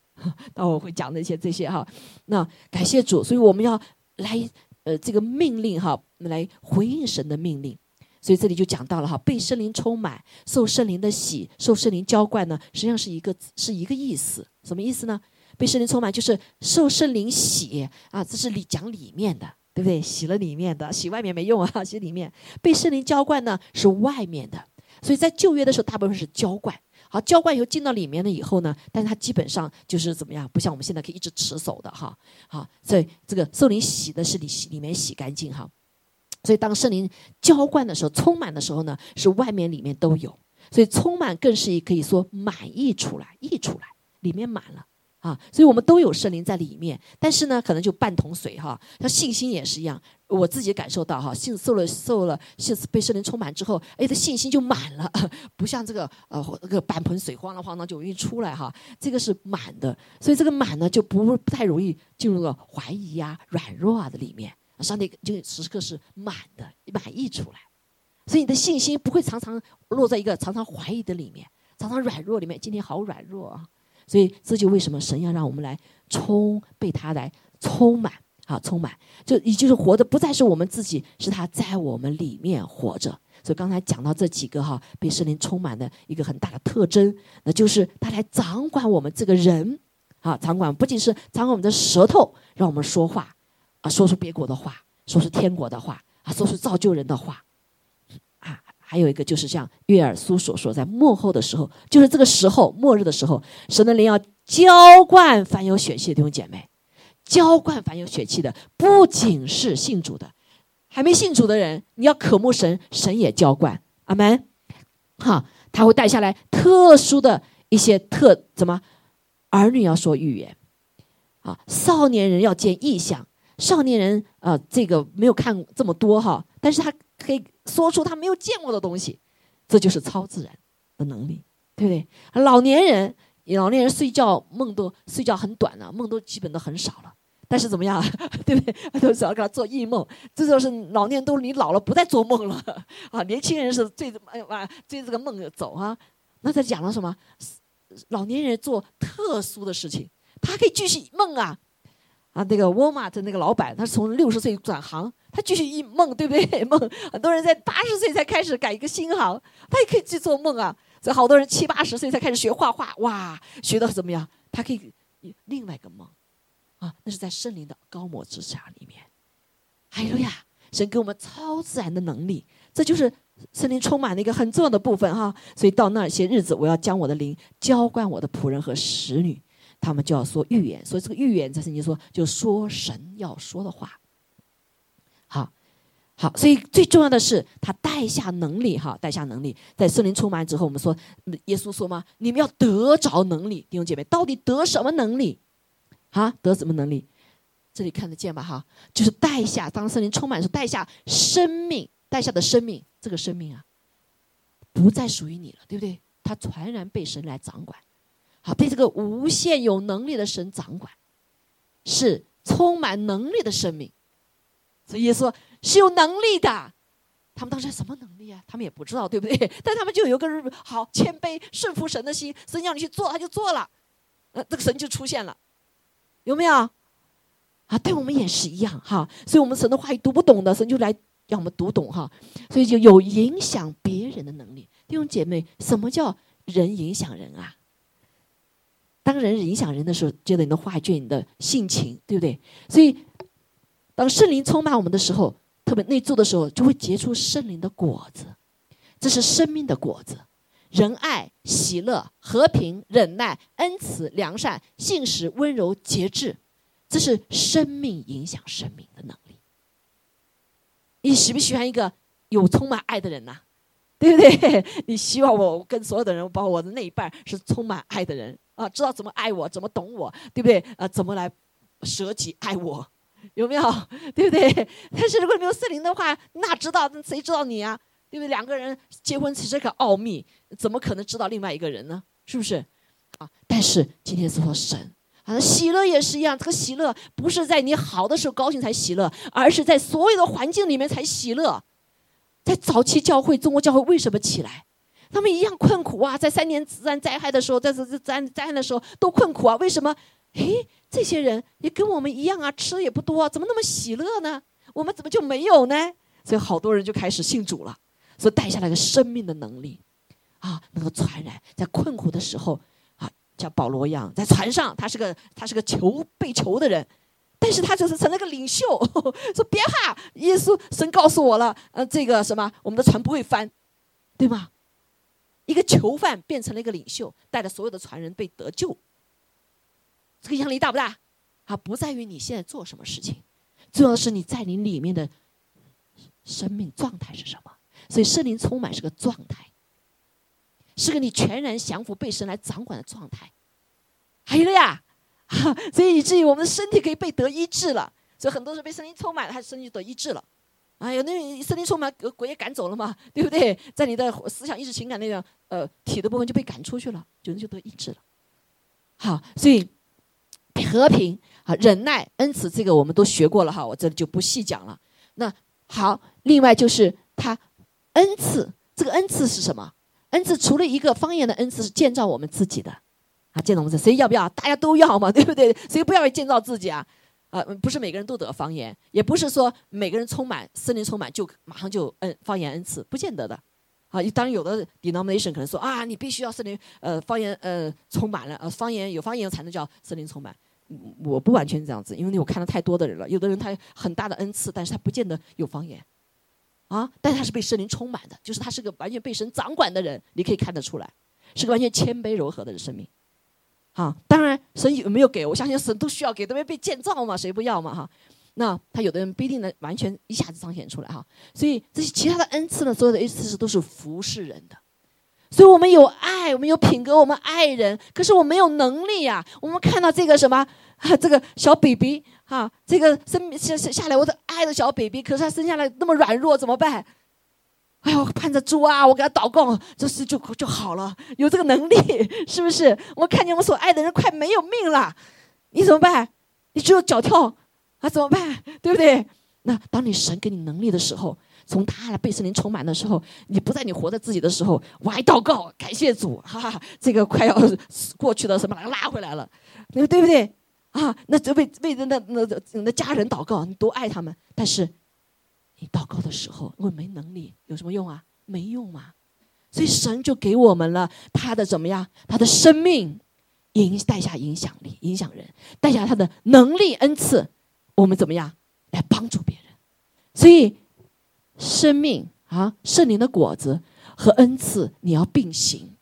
那我会讲那些这些哈。那感谢主，所以我们要来。呃，这个命令哈，来回应神的命令，所以这里就讲到了哈，被圣灵充满，受圣灵的洗，受圣灵浇灌呢，实际上是一个是一个意思，什么意思呢？被圣灵充满就是受圣灵洗啊，这是里讲里面的，对不对？洗了里面的，洗外面没用啊，洗里面。被圣灵浇灌呢是外面的，所以在旧约的时候，大部分是浇灌。好，浇灌油进到里面了以后呢，但是它基本上就是怎么样？不像我们现在可以一直持守的哈。好，所以这个圣灵洗的是里里面洗干净哈。所以当圣灵浇灌的时候，充满的时候呢，是外面里面都有。所以充满更是可以说满溢出来，溢出来，里面满了。啊，所以我们都有圣灵在里面，但是呢，可能就半桶水哈。他信心也是一样，我自己感受到哈，信受了受了信被圣灵充满之后，哎，这信心就满了，不像这个呃那个半盆水晃荡晃荡就容易出来哈。这个是满的，所以这个满呢就不不太容易进入了怀疑呀、软弱啊的里面。上帝就时刻是满的，满溢出来，所以你的信心不会常常落在一个常常怀疑的里面，常常软弱里面。今天好软弱啊。所以这就为什么神要让我们来充被他来充满啊，充满就也就是活的不再是我们自己，是他在我们里面活着。所以刚才讲到这几个哈被圣灵充满的一个很大的特征，那就是他来掌管我们这个人啊，掌管不仅是掌管我们的舌头，让我们说话啊，说出别国的话，说出天国的话啊，说出造就人的话。啊还有一个就是像约尔苏所说，在幕后的时候，就是这个时候，末日的时候，神的灵要浇灌凡有血气的弟兄姐妹，浇灌凡有血气的，不仅是信主的，还没信主的人，你要渴慕神，神也浇灌。阿门。哈，他会带下来特殊的一些特怎么，儿女要说预言，啊，少年人要见异象，少年人啊，这个没有看这么多哈，但是他可以。说出他没有见过的东西，这就是超自然的能力，对不对？老年人，老年人睡觉梦都睡觉很短了，梦都基本都很少了。但是怎么样，对不对？都只要给他做异梦，这就是老年都你老了不再做梦了 啊。年轻人是追着哎呀追这个梦走啊。那他讲了什么？老年人做特殊的事情，他可以继续梦啊。啊，那个沃尔玛的那个老板，他是从六十岁转行，他继续一梦，对不对？梦很多人在八十岁才开始改一个新行，他也可以去做梦啊。所以好多人七八十岁才开始学画画，哇，学的怎么样？他可以另外一个梦，啊，那是在圣灵的高模之下里面。还有呀，神给我们超自然的能力，这就是圣灵充满的一个很重要的部分哈。所以到那些日子，我要将我的灵浇灌我的仆人和使女。他们就要说预言，所以这个预言在圣经说，就说神要说的话。好，好，所以最重要的是他带下能力，哈，带下能力，在圣灵充满之后，我们说，耶稣说吗？你们要得着能力，弟兄姐妹，到底得什么能力？啊，得什么能力？这里看得见吧？哈，就是带下，当森林充满时，带下生命，带下的生命，这个生命啊，不再属于你了，对不对？它全然被神来掌管。好，被这个无限有能力的神掌管，是充满能力的生命。所以说是有能力的。他们当时什么能力啊？他们也不知道，对不对？但他们就有个好谦卑、顺服神的心。神要你去做，他就做了。呃，这个神就出现了，有没有？啊，对我们也是一样哈。所以我们神的话语读不懂的，神就来让我们读懂哈。所以就有影响别人的能力。弟兄姐妹，什么叫人影响人啊？当人影响人的时候，觉得你的话语，你的性情，对不对？所以，当圣灵充满我们的时候，特别内住的时候，就会结出圣灵的果子，这是生命的果子：仁爱、喜乐、和平、忍耐、恩慈、良善、信实、温柔、节制。这是生命影响生命的能力。你喜不喜欢一个有充满爱的人呐？对不对？你希望我跟所有的人，包括我的那一半，是充满爱的人啊，知道怎么爱我，怎么懂我，对不对？呃，怎么来舍己爱我，有没有？对不对？但是如果没有圣灵的话，那知道谁知道你啊？对不对？两个人结婚其实个奥秘，怎么可能知道另外一个人呢？是不是？啊！但是今天说神。啊，喜乐也是一样。这个喜乐不是在你好的时候高兴才喜乐，而是在所有的环境里面才喜乐。在早期教会，中国教会为什么起来？他们一样困苦啊，在三年自然灾害的时候，在这这灾灾害的时候都困苦啊。为什么？诶，这些人也跟我们一样啊，吃的也不多，怎么那么喜乐呢？我们怎么就没有呢？所以好多人就开始信主了，所带下来的生命的能力，啊，能够传染，在困苦的时候。啊像保罗一样，在船上，他是个他是个求被求的人，但是他就是成了个领袖，说别怕，耶稣神告诉我了，呃，这个什么，我们的船不会翻，对吗？一个囚犯变成了一个领袖，带着所有的船人被得救，这个压力大不大？啊，不在于你现在做什么事情，重要的是你在你里面的生命状态是什么。所以圣灵充满是个状态。是个你全然降服被神来掌管的状态，还有了呀，所以以至于我们的身体可以被得医治了。所以很多人被圣灵充满了，他身体就得医治了。哎呀，那圣灵充满，鬼也赶走了嘛，对不对？在你的思想、意识、情感那个呃体的部分就被赶出去了，就就得医治了。好，所以和平啊、忍耐、恩慈，这个我们都学过了哈，我这里就不细讲了。那好，另外就是他恩赐，这个恩赐是什么？恩赐除了一个方言的恩赐是建造我们自己的，啊，建造我们自己，谁要不要？大家都要嘛，对不对？谁不要建造自己啊？啊，不是每个人都得方言，也不是说每个人充满森林充满就马上就恩方言恩赐，不见得的。啊，当然有的 denomination 可能说啊，你必须要森林呃方言呃充满了呃方言有方言才能叫森林充满。我不完全这样子，因为我看了太多的人了，有的人他很大的恩赐，但是他不见得有方言。啊！但他是被圣灵充满的，就是他是个完全被神掌管的人，你可以看得出来，是个完全谦卑柔和的生命。啊，当然神有没有给我相信神都需要给，因为被建造嘛，谁不要嘛？哈，那他有的人不一定能完全一下子彰显出来哈。所以这些其他的恩赐呢，所有的恩赐都是服侍人的。所以我们有爱，我们有品格，我们爱人，可是我没有能力呀。我们看到这个什么，这个小 baby。哈，这个生下下来，我的爱的小 baby，可是他生下来那么软弱，怎么办？哎呦，盼着主啊，我给他祷告，这事就就好了，有这个能力，是不是？我看见我所爱的人快没有命了，你怎么办？你只有脚跳啊，怎么办？对不对？那当你神给你能力的时候，从他来被圣灵充满的时候，你不在你活在自己的时候，我还祷告，感谢主，哈哈，这个快要过去的什么拉回来了，你说对不对？啊，那这为为那那那那家人祷告，你多爱他们。但是，你祷告的时候，因为没能力，有什么用啊？没用嘛。所以神就给我们了他的怎么样？他的生命影带下影响力，影响人，带下他的能力恩赐，我们怎么样来帮助别人？所以，生命啊，圣灵的果子和恩赐，你要并行。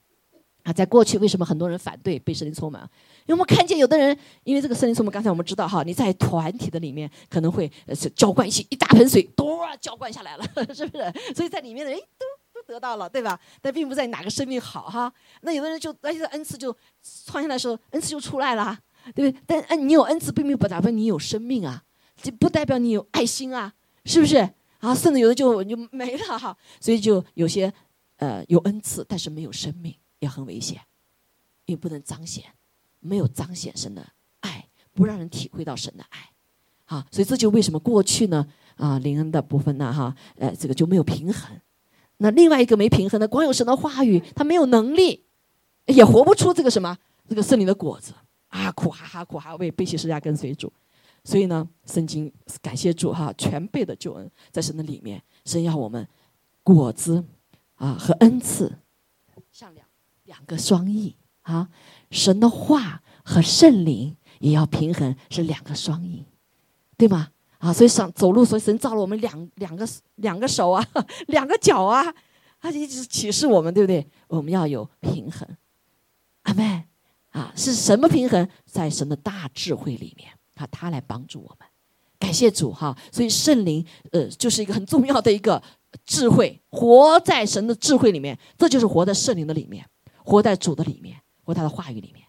啊，在过去为什么很多人反对被圣灵充满？因为我们看见有的人，因为这个圣灵充满，刚才我们知道哈，你在团体的里面可能会是浇灌一些一大盆水，多浇灌下来了，是不是？所以在里面的人都都得到了，对吧？但并不在哪个生命好哈。那有的人就而且恩赐就穿下来的时候，恩赐就出来了，对不对？但恩你有恩赐，并不代表你有生命啊，就不代表你有爱心啊，是不是？啊，甚至有的就就没了哈。所以就有些呃有恩赐，但是没有生命。也很危险，也不能彰显，没有彰显神的爱，不让人体会到神的爱，啊，所以这就为什么过去呢？啊，灵恩的部分呢，哈，呃，这个就没有平衡。那另外一个没平衡的，光有神的话语，他没有能力，也活不出这个什么这个圣灵的果子啊，苦哈哈苦哈为背起十架跟随主。所以呢，圣经感谢主哈，全备的救恩在神的里面，神要我们果子啊和恩赐像两。两个双翼啊，神的话和圣灵也要平衡，是两个双赢，对吗？啊，所以上走路，所以神造了我们两两个两个手啊，两个脚啊，他一直启示我们，对不对？我们要有平衡，阿妹啊，是什么平衡？在神的大智慧里面，啊，他来帮助我们。感谢主哈，所以圣灵呃，就是一个很重要的一个智慧，活在神的智慧里面，这就是活在圣灵的里面，活在主的里面，或他的话语里面。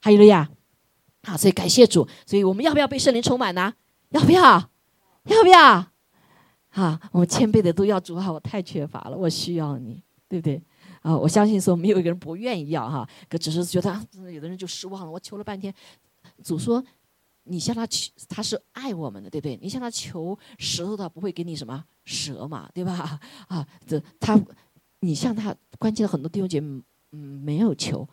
还有了呀，好，所以感谢主，所以我们要不要被圣灵充满呢？要不要？要不要？啊，我们谦卑的都要主啊！我太缺乏了，我需要你，对不对？啊，我相信说没有一个人不愿意要哈，可只是觉得有的人就失望了。我求了半天，主说。你向他求，他是爱我们的，对不对？你向他求石头，他不会给你什么蛇嘛，对吧？啊，这他，你向他关键的很多弟兄姐妹，嗯，没有求，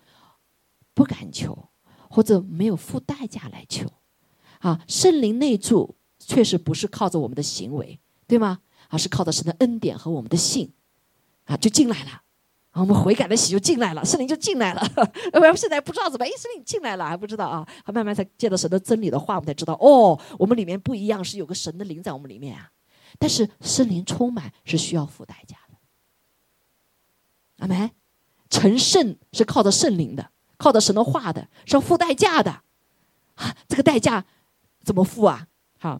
不敢求，或者没有付代价来求，啊，圣灵内住确实不是靠着我们的行为，对吗？而是靠的神的恩典和我们的信，啊，就进来了。啊我们悔改的喜就进来了，圣灵就进来了。我们现在不知道怎么，哎，圣灵进来了还不知道啊，还慢慢才见到神的真理的话，我们才知道哦，我们里面不一样，是有个神的灵在我们里面啊。但是圣灵充满是需要付代价的，阿门。成圣是靠着圣灵的，靠着神的话的，是要付代价的。啊，这个代价怎么付啊？好，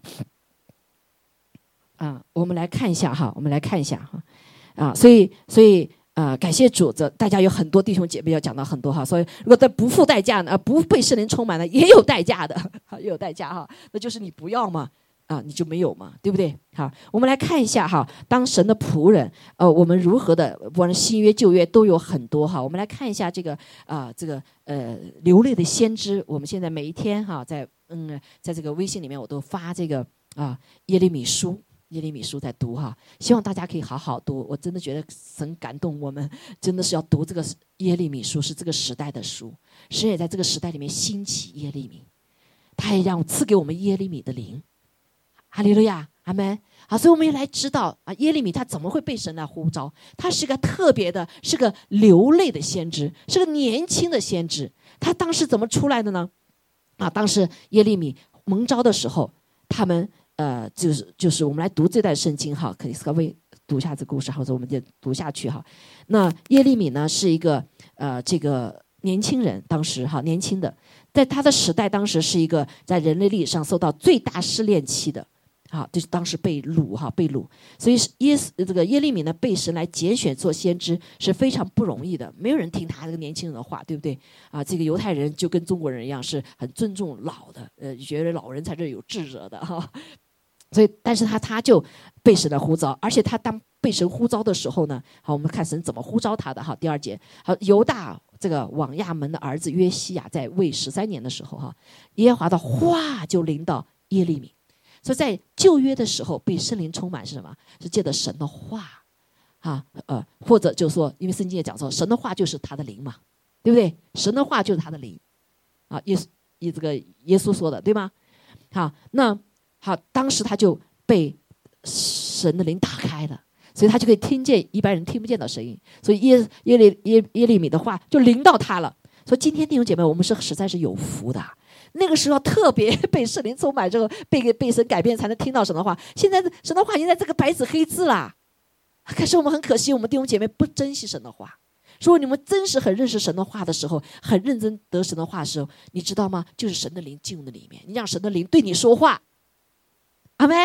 啊，我们来看一下哈，我们来看一下哈，啊，所以，所以。啊，感谢主子，大家有很多弟兄姐妹要讲到很多哈，所以如果在不付代价呢，不被圣灵充满呢，也有代价的，也有代价哈，那就是你不要嘛，啊，你就没有嘛，对不对？好，我们来看一下哈，当神的仆人，呃，我们如何的，不管是新约旧约都有很多哈，我们来看一下这个啊，这个呃流泪的先知，我们现在每一天哈，在嗯，在这个微信里面我都发这个啊耶利米书。耶利米书在读哈，希望大家可以好好读。我真的觉得神感动我们，真的是要读这个耶利米书，是这个时代的书。神也在这个时代里面兴起耶利米，他也让赐给我们耶利米的灵。哈利路亚，阿门。好，所以我们也来知道啊，耶利米他怎么会被神来呼召？他是个特别的，是个流泪的先知，是个年轻的先知。他当时怎么出来的呢？啊，当时耶利米蒙召的时候，他们。呃，就是就是我们来读这段圣经哈，可以稍微读一下这故事，或者我们就读下去哈。那耶利米呢是一个呃这个年轻人，当时哈年轻的，在他的时代，当时是一个在人类历史上受到最大试炼期的，好，就是当时被掳哈被掳，所以耶这个耶利米呢被神来拣选做先知是非常不容易的，没有人听他这个年轻人的话，对不对？啊，这个犹太人就跟中国人一样是很尊重老的，呃，觉得老人才是有智者的哈。所以，但是他他就被神的呼召，而且他当被神呼召的时候呢，好，我们看神怎么呼召他的哈。第二节，好，犹大这个王亚门的儿子约西亚在位十三年的时候哈，耶和华的话就临到耶利米。所以在旧约的时候被圣灵充满是什么？是借着神的话，啊呃，或者就是说，因为圣经也讲说，神的话就是他的灵嘛，对不对？神的话就是他的灵，啊，耶稣以这个耶稣说的对吗？好，那。好，当时他就被神的灵打开了，所以他就可以听见一般人听不见的声音。所以耶耶利耶耶利米的话就临到他了。说今天弟兄姐妹，我们是实在是有福的。那个时候特别 被圣灵充满之后，被被神改变才能听到神的话。现在神的话已经在这个白纸黑字啦，可是我们很可惜，我们弟兄姐妹不珍惜神的话。说你们真实很认识神的话的时候，很认真得神的话的时候，你知道吗？就是神的灵进入的里面，你让神的灵对你说话。阿妹，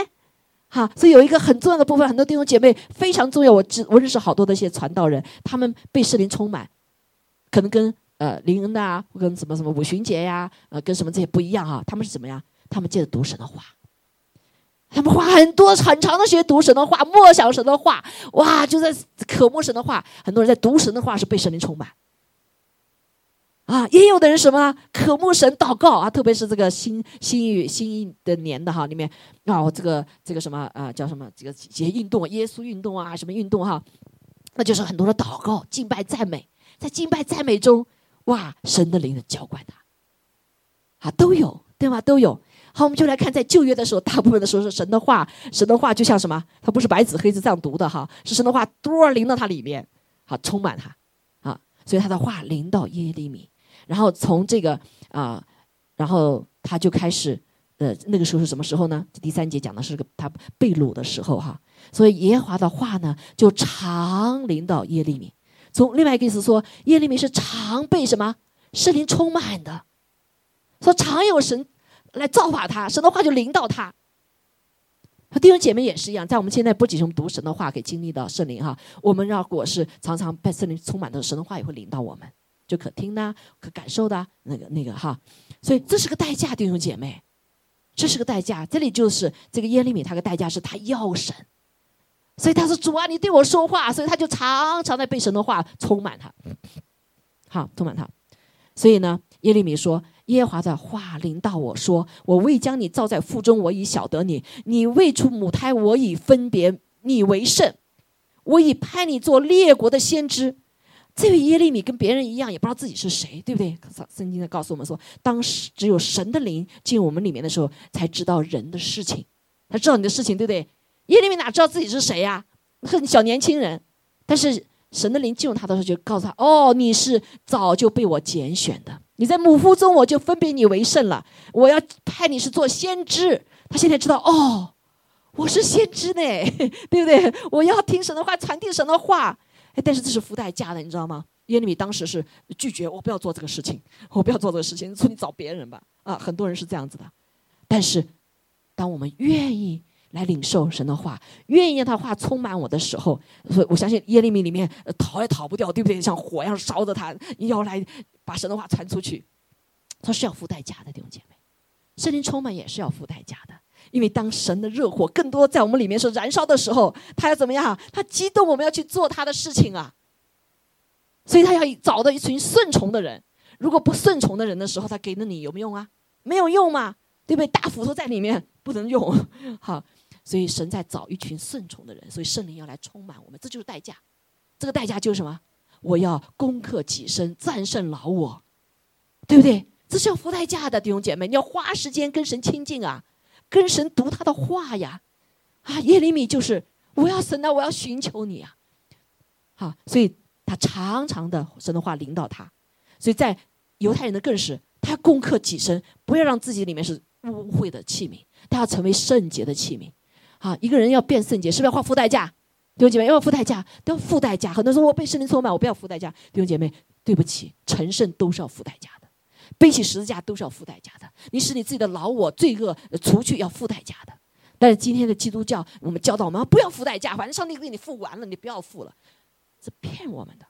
好，所以有一个很重要的部分，很多弟兄姐妹非常重要。我知我认识好多的一些传道人，他们被圣灵充满，可能跟呃林恩呐，跟什么什么五旬节呀，呃，跟什么这些不一样哈。他们是怎么样？他们借着读神的话，他们花很多很长的时间读神的话，默想神的话，哇，就在渴慕神的话。很多人在读神的话，是被神灵充满。啊，也有的人什么渴慕神祷告啊，特别是这个新新语新的年的哈里面啊，这个这个什么啊叫什么这个节运动，耶稣运动啊什么运动哈，那就是很多的祷告、敬拜、赞美，在敬拜赞美中，哇，神的灵的浇灌他，啊都有对吗？都有。好，我们就来看在旧约的时候，大部分的时候是神的话，神的话就像什么？它不是白纸黑字这样读的哈，是神的话多灵到它里面，好充满它啊，所以他的话临到耶利米。然后从这个啊，然后他就开始呃，那个时候是什么时候呢？第三节讲的是个他被掳的时候哈。所以耶和华的话呢，就常临到耶利米。从另外一个意思说，耶利米是常被什么圣灵充满的，说常有神来造化他，神的话就临到他。弟兄姐妹也是一样，在我们现在不仅是读神的话，可以经历到圣灵哈。我们如果是常常被圣灵充满的，神的话也会领到我们，就可听的、可感受的那个那个哈。所以这是个代价，弟兄姐妹，这是个代价。这里就是这个耶利米，他的代价是他要神。所以他说：“主啊，你对我说话。”所以他就常常在被神的话充满他，好充满他。所以呢，耶利米说：“耶华的话临到我说：我未将你造在腹中，我已晓得你；你未出母胎，我已分别你为圣。我已派你做列国的先知。”这位耶利米跟别人一样，也不知道自己是谁，对不对？圣经在告诉我们说，当时只有神的灵进我们里面的时候，才知道人的事情。他知道你的事情，对不对？耶利米哪知道自己是谁呀？很小年轻人，但是神的灵进入他的时候，就告诉他：“哦，你是早就被我拣选的，你在母腹中我就分别你为圣了。我要派你是做先知。”他现在知道：“哦，我是先知呢，对不对？我要听神的话，传递神的话。但是这是付代价的，你知道吗？耶利米当时是拒绝，我不要做这个事情，我不要做这个事情，说你找别人吧。啊，很多人是这样子的。但是，当我们愿意。来领受神的话，愿意让他话充满我的时候，所以我相信耶利米里面逃也逃不掉，对不对？像火一样烧着他，要来把神的话传出去，他是要付代价的，弟兄姐妹。圣灵充满也是要付代价的，因为当神的热火更多在我们里面是燃烧的时候，他要怎么样？他激动我们要去做他的事情啊。所以他要找到一群顺从的人。如果不顺从的人的时候，他给了你有没有用啊？没有用嘛，对不对？大斧头在里面不能用，好。所以神在找一群顺从的人，所以圣灵要来充满我们，这就是代价。这个代价就是什么？我要攻克己身，战胜老我，对不对？这是要付代价的，弟兄姐妹，你要花时间跟神亲近啊，跟神读他的话呀。啊，耶利米就是我要神啊，我要寻求你啊。好，所以他常常的神的话领导他。所以在犹太人的更是，他要攻克己身，不要让自己里面是污秽的器皿，他要成为圣洁的器皿。啊，一个人要变圣洁，是不是要花付代价？弟兄姐妹，要付代价，都要付代价。很多人说我被圣灵充满，我不要付代价。弟兄姐妹，对不起，成圣都是要付代价的，背起十字架都是要付代价的。你使你自己的老我罪恶除去，要付代价的。但是今天的基督教，我们教导我们不要付代价，反正上帝给你付完了，你不要付了，是骗我们的。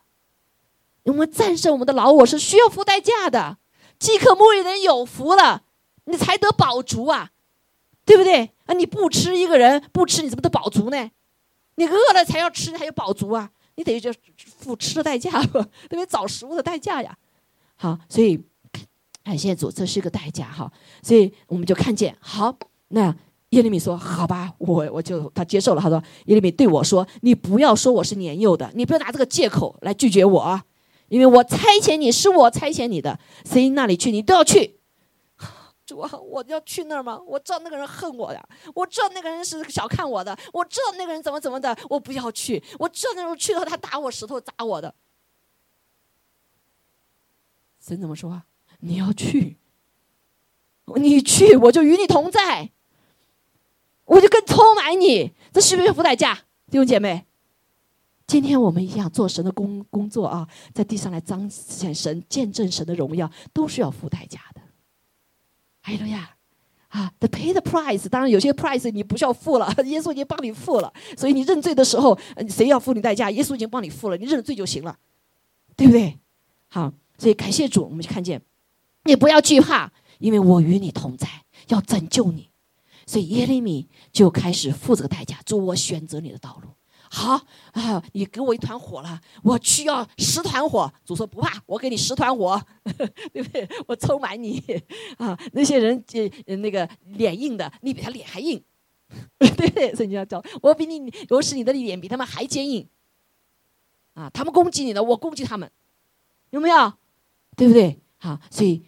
我们战胜我们的老我是需要付代价的。饥渴慕义人有福了，你才得饱足啊。对不对啊？你不吃一个人不吃，你怎么得饱足呢？你饿了才要吃，还有饱足啊？你得就付吃的代价不？对不对？找食物的代价呀。好，所以感谢主，这是一个代价哈。所以我们就看见，好，那耶利米说：“好吧，我我就他接受了。”他说：“耶利米对我说，你不要说我是年幼的，你不要拿这个借口来拒绝我，因为我差遣你是我差遣你的，谁那里去你都要去。”主啊，我要去那儿吗？我知道那个人恨我呀，我知道那个人是小看我的，我知道那个人怎么怎么的，我不要去。我知道那时候去了，他打我石头砸我的。神怎么说？你要去，你去，我就与你同在，我就更充满你。这需不需要付代价，弟兄姐妹？今天我们一样做神的工工作啊，在地上来彰显神、见证神的荣耀，都是要付代价的。哎路呀，啊，the pay the price，当然有些 price 你不需要付了，耶稣已经帮你付了，所以你认罪的时候，谁要付你代价？耶稣已经帮你付了，你认了罪就行了，对不对？好，所以感谢主，我们就看见，你不要惧怕，因为我与你同在，要拯救你，所以耶利米就开始付这个代价，主，我选择你的道路。好啊，你给我一团火了，我需要十团火。主说不怕，我给你十团火，对不对？我充满你 啊！那些人就那个脸硬的，你比他脸还硬，对不对？所以你要叫我比你，我使你的脸比他们还坚硬啊！他们攻击你的，我攻击他们，有没有？对不对？好，所以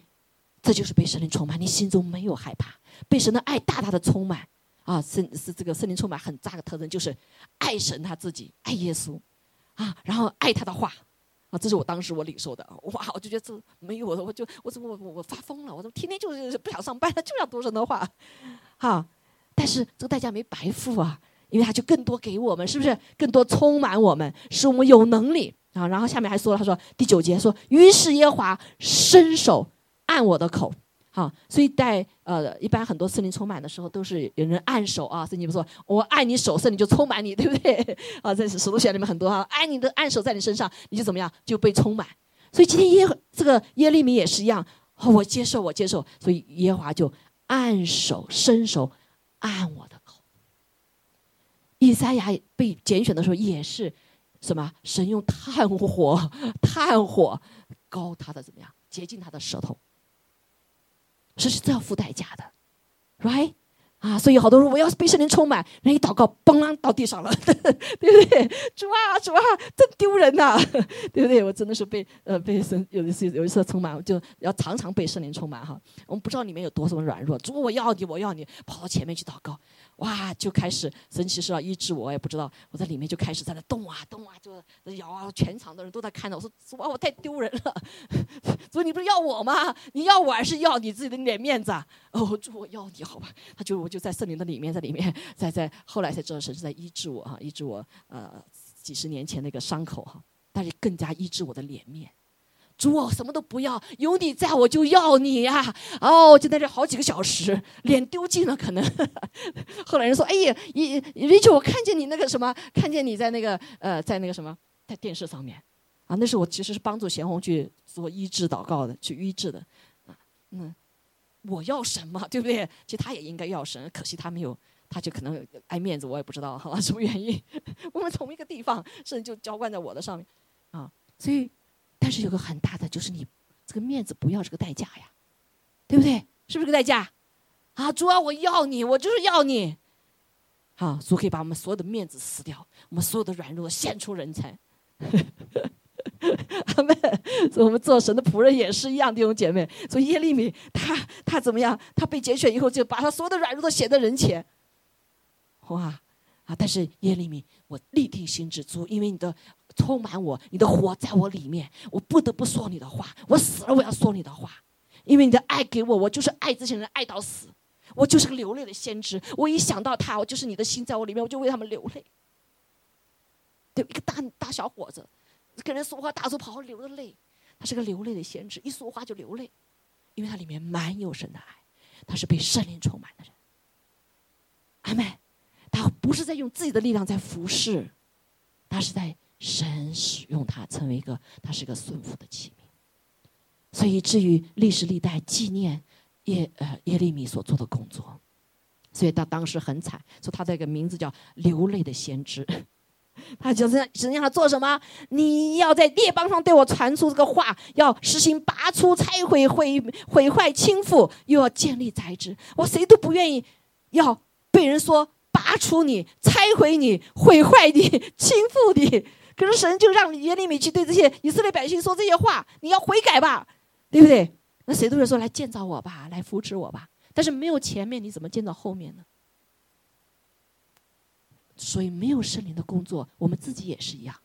这就是被神灵充满，你心中没有害怕，被神的爱大大的充满。啊，圣是这个圣灵充满很大的特征，就是爱神他自己，爱耶稣，啊，然后爱他的话，啊，这是我当时我领受的。哇，我就觉得这没有了，我就我怎么我我发疯了？我怎么天天就是不想上班了，就要读神的话，哈。但是这个代价没白付啊，因为他就更多给我们，是不是？更多充满我们，使我们有能力啊。然后下面还说了，他说第九节说，于是耶华伸手按我的口。啊，所以在呃，一般很多圣灵充满的时候，都是有人按手啊。圣经不说，我按你手，圣灵就充满你，对不对？啊，在使徒行里面很多啊，按你的按手在你身上，你就怎么样，就被充满。所以今天耶这个耶利米也是一样，我接受，我接受。所以耶华就按手伸手按我的口。以赛亚被拣选的时候也是什么？神用炭火，炭火高他的怎么样，洁净他的舌头。这是要付代价的，right？啊，所以好多人我要是被圣灵充满，人一祷告，嘣，到地上了，对不对？主啊，主啊，真丢人呐，对不对？我真的是被呃被神有一次有一次充满，就要常常被圣灵充满哈。我们不知道里面有多少软弱，主我要你，我要你，跑到前面去祷告。哇，就开始神奇是要医治我，我也不知道，我在里面就开始在那动啊动啊，就摇啊，全场的人都在看着。我说主啊，我太丢人了，主你不是要我吗？你要我还是要你自己的脸面子啊？哦，主我要你好吧？他就我就在圣灵的里面，在里面，在在后来才知道神是在医治我哈，医治我呃几十年前那个伤口哈，但是更加医治我的脸面。主，我什么都不要，有你在我就要你呀！哦，就在这好几个小时，脸丢尽了，可能。后来人说：“哎呀，你 Rachel，我看见你那个什么，看见你在那个呃，在那个什么，在电视上面，啊，那是我其实是帮助贤红去做医治祷告的，去医治的，啊，嗯，我要什么，对不对？其实他也应该要神，可惜他没有，他就可能爱面子，我也不知道哈，什么原因。我们同一个地方，甚至就浇灌在我的上面，啊，所以。但是有个很大的，就是你这个面子不要这个代价呀，对不对？是不是个代价？啊，主啊，我要你，我就是要你。好，主可以把我们所有的面子撕掉，我们所有的软弱献出人才。阿妹，所以我们做神的仆人也是一样的，弟兄姐妹。所以耶利米他他怎么样？他被拣选以后，就把他所有的软弱都显在人前。哇！啊！但是耶利米，我立定心志，主，因为你的充满我，你的火在我里面，我不得不说你的话。我死了，我要说你的话，因为你的爱给我，我就是爱这些人，爱到死。我就是个流泪的先知。我一想到他，我就是你的心在我里面，我就为他们流泪。对，一个大大小伙子，跟人说话大声跑，流着泪。他是个流泪的先知，一说话就流泪，因为他里面满有神的爱，他是被圣灵充满的人。阿妹。他不是在用自己的力量在服侍，他是在神使用他成为一个，他是一个顺服的器皿。所以至于历史历代纪念耶呃耶利米所做的工作，所以他当时很惨，说他这个名字叫流泪的先知。他就是实际上他做什么？你要在列邦上对我传出这个话，要实行拔出、拆毁、毁毁坏、倾覆，又要建立宰制。我谁都不愿意要被人说。拔出你，拆毁你，毁坏你，倾覆你。可是神就让耶利米去对这些以色列百姓说这些话，你要悔改吧，对不对？那谁都会说来建造我吧，来扶持我吧。但是没有前面，你怎么建造后面呢？所以没有圣灵的工作，我们自己也是一样。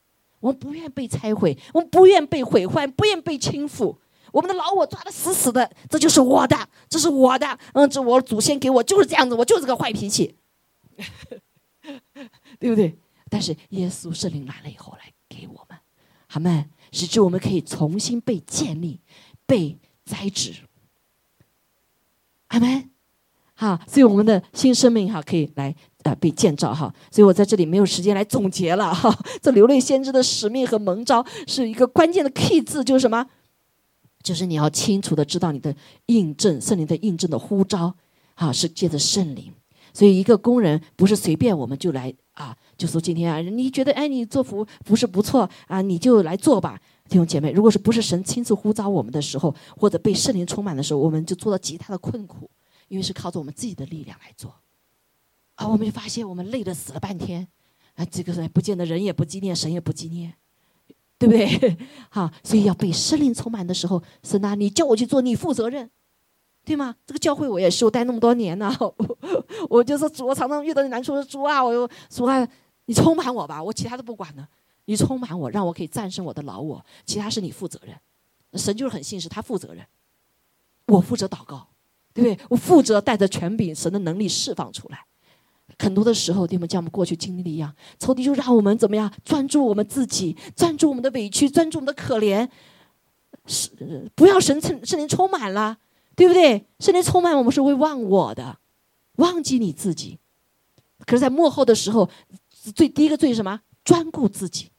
我们不愿被拆毁，我们不愿被毁坏，不愿被倾覆。我们的老我抓的死死的，这就是我的，这是我的。嗯，这我祖先给我就是这样子，我就是个坏脾气。对不对？但是耶稣圣灵来了以后，来给我们，好们，使之我们可以重新被建立、被栽植。阿门。啊，所以我们的新生命哈可以来呃被建造哈。所以我在这里没有时间来总结了哈。这流泪先知的使命和蒙召是一个关键的 key 字，就是什么？就是你要清楚的知道你的印证，圣灵的印证的呼召，啊，是借着圣灵。所以，一个工人不是随便我们就来啊，就说今天啊，你觉得哎，你做服服饰不错啊，你就来做吧，弟兄姐妹。如果是不是神亲自呼召我们的时候，或者被圣灵充满的时候，我们就做到极大的困苦，因为是靠着我们自己的力量来做。啊，我们就发现我们累得死了半天，啊，这个人不见得人也不纪念，神也不纪念，对不对？好，所以要被圣灵充满的时候，神啊，你叫我去做，你负责任。对吗？这个教会我也是，我待那么多年呢，我就说主，我常常遇到难处，说主啊，我说主啊，你充满我吧，我其他都不管了。你充满我，让我可以战胜我的老我，其他是你负责任。神就是很信实，他负责任，我负责祷告，对不对？我负责带着权柄，神的能力释放出来。很多的时候，弟兄，像我们过去经历的一样，仇敌就让我们怎么样？专注我们自己，专注我们的委屈，专注我们的可怜，是不要神圣圣灵充满了，对不对？圣灵充满我们是会忘我的，忘记你自己。可是，在幕后的时候，最第一个罪是什么？专顾自己，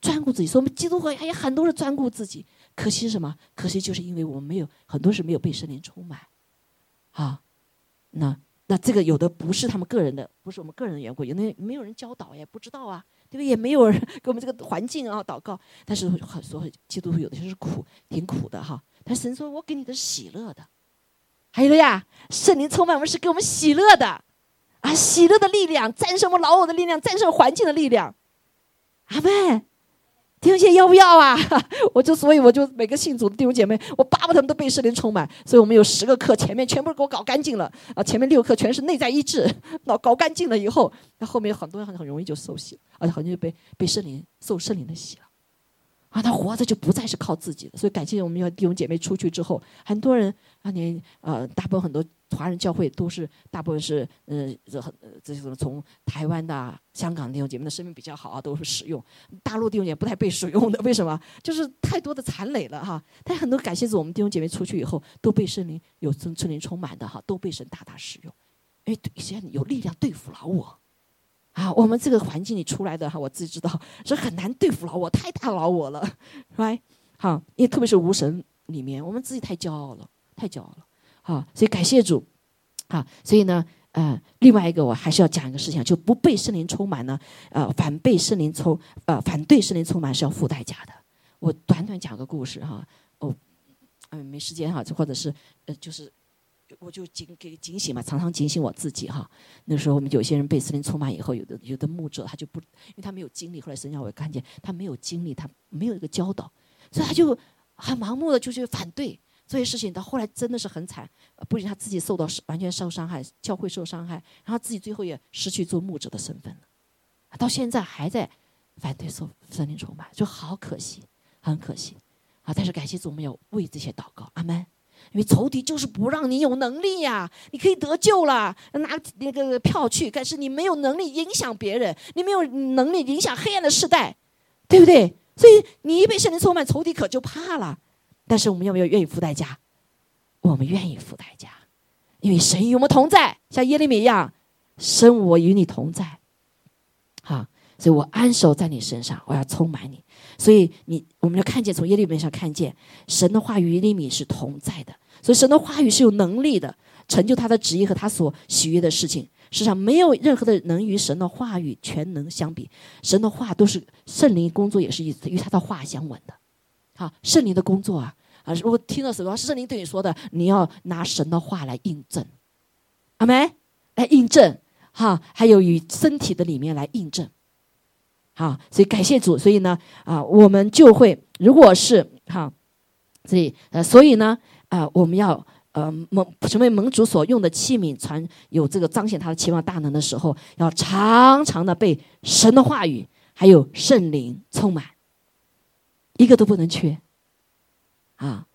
专顾自己。所以，我们基督会还有很多人专顾自己。可惜什么？可惜就是因为我们没有很多是没有被圣灵充满，啊，那那这个有的不是他们个人的，不是我们个人的缘故，有的没有人教导，也不知道啊，对不对？也没有人给我们这个环境啊祷告。但是很多基督徒有的就是苦，挺苦的哈。但神说：“我给你的喜乐的，还有的呀，圣灵充满我们是给我们喜乐的啊，喜乐的力量战胜我们老我的力量，战胜环境的力量。”阿门。弟兄姐妹要不要啊？我就所以我就每个信主的弟兄姐妹，我巴不得他们都被圣灵充满。所以我们有十个课，前面全部给我搞干净了啊！前面六课全是内在医治，搞搞干净了以后，那后面很多人很很容易就受洗了，而且很容易被被圣灵受圣灵的洗了。啊，他活着就不再是靠自己的，所以感谢我们要弟兄姐妹出去之后，很多人啊，你呃，大部分很多华人教会都是大部分是呃，这很这种从台湾的、香港的弟兄姐妹的生命比较好啊，都是使用大陆弟兄姐妹不太被使用的，为什么？就是太多的残累了哈。但很多感谢是我们弟兄姐妹出去以后都被圣灵有圣圣灵充满的哈，都被神大大使用，因为现在有力量对付了我。啊，我们这个环境里出来的哈，我自己知道是很难对付老我，太大老我了，right？好，因为特别是无神里面，我们自己太骄傲了，太骄傲了，好，所以感谢主，啊，所以呢，呃，另外一个我还是要讲一个事情，就不被圣灵充满呢，呃，反被圣灵充，呃，反对圣灵充满是要付代价的。我短短讲个故事哈，哦，嗯，没时间哈，就或者是呃，就是。我就警给警醒嘛，常常警醒我自己哈。那时候我们有些人被森林充满以后，有的有的牧者他就不，因为他没有经历。后来神让我看见他没有经历，他没有一个教导，所以他就很盲目的就去反对这些事情。到后来真的是很惨，不仅他自己受到完全受伤害，教会受伤害，然后自己最后也失去做牧者的身份了。到现在还在反对受森林充满，就好可惜，很可惜啊！但是感谢主，我们要为这些祷告，阿门。因为仇敌就是不让你有能力呀，你可以得救了，拿那个票去，但是你没有能力影响别人，你没有能力影响黑暗的时代，对不对？所以你一被圣灵充满，仇敌可就怕了。但是我们要不要愿意付代价？我们愿意付代价，因为神与我们同在，像耶利米一样，神我与你同在，好，所以我安守在你身上，我要充满你。所以你，我们就看见从耶利米上看见神的话语耶利米是同在的，所以神的话语是有能力的，成就他的旨意和他所喜悦的事情。世上没有任何的能与神的话语全能相比，神的话都是圣灵工作，也是与与他的话相吻的。好，圣灵的工作啊啊！如果听到什么是圣灵对你说的，你要拿神的话来印证，阿门，来印证哈，还有与身体的里面来印证。好，所以感谢主，所以呢，啊，我们就会，如果是哈，所以呃，所以呢，啊，我们要呃蒙成为盟主所用的器皿，传有这个彰显他的期望大能的时候，要常常的被神的话语还有圣灵充满，一个都不能缺，啊，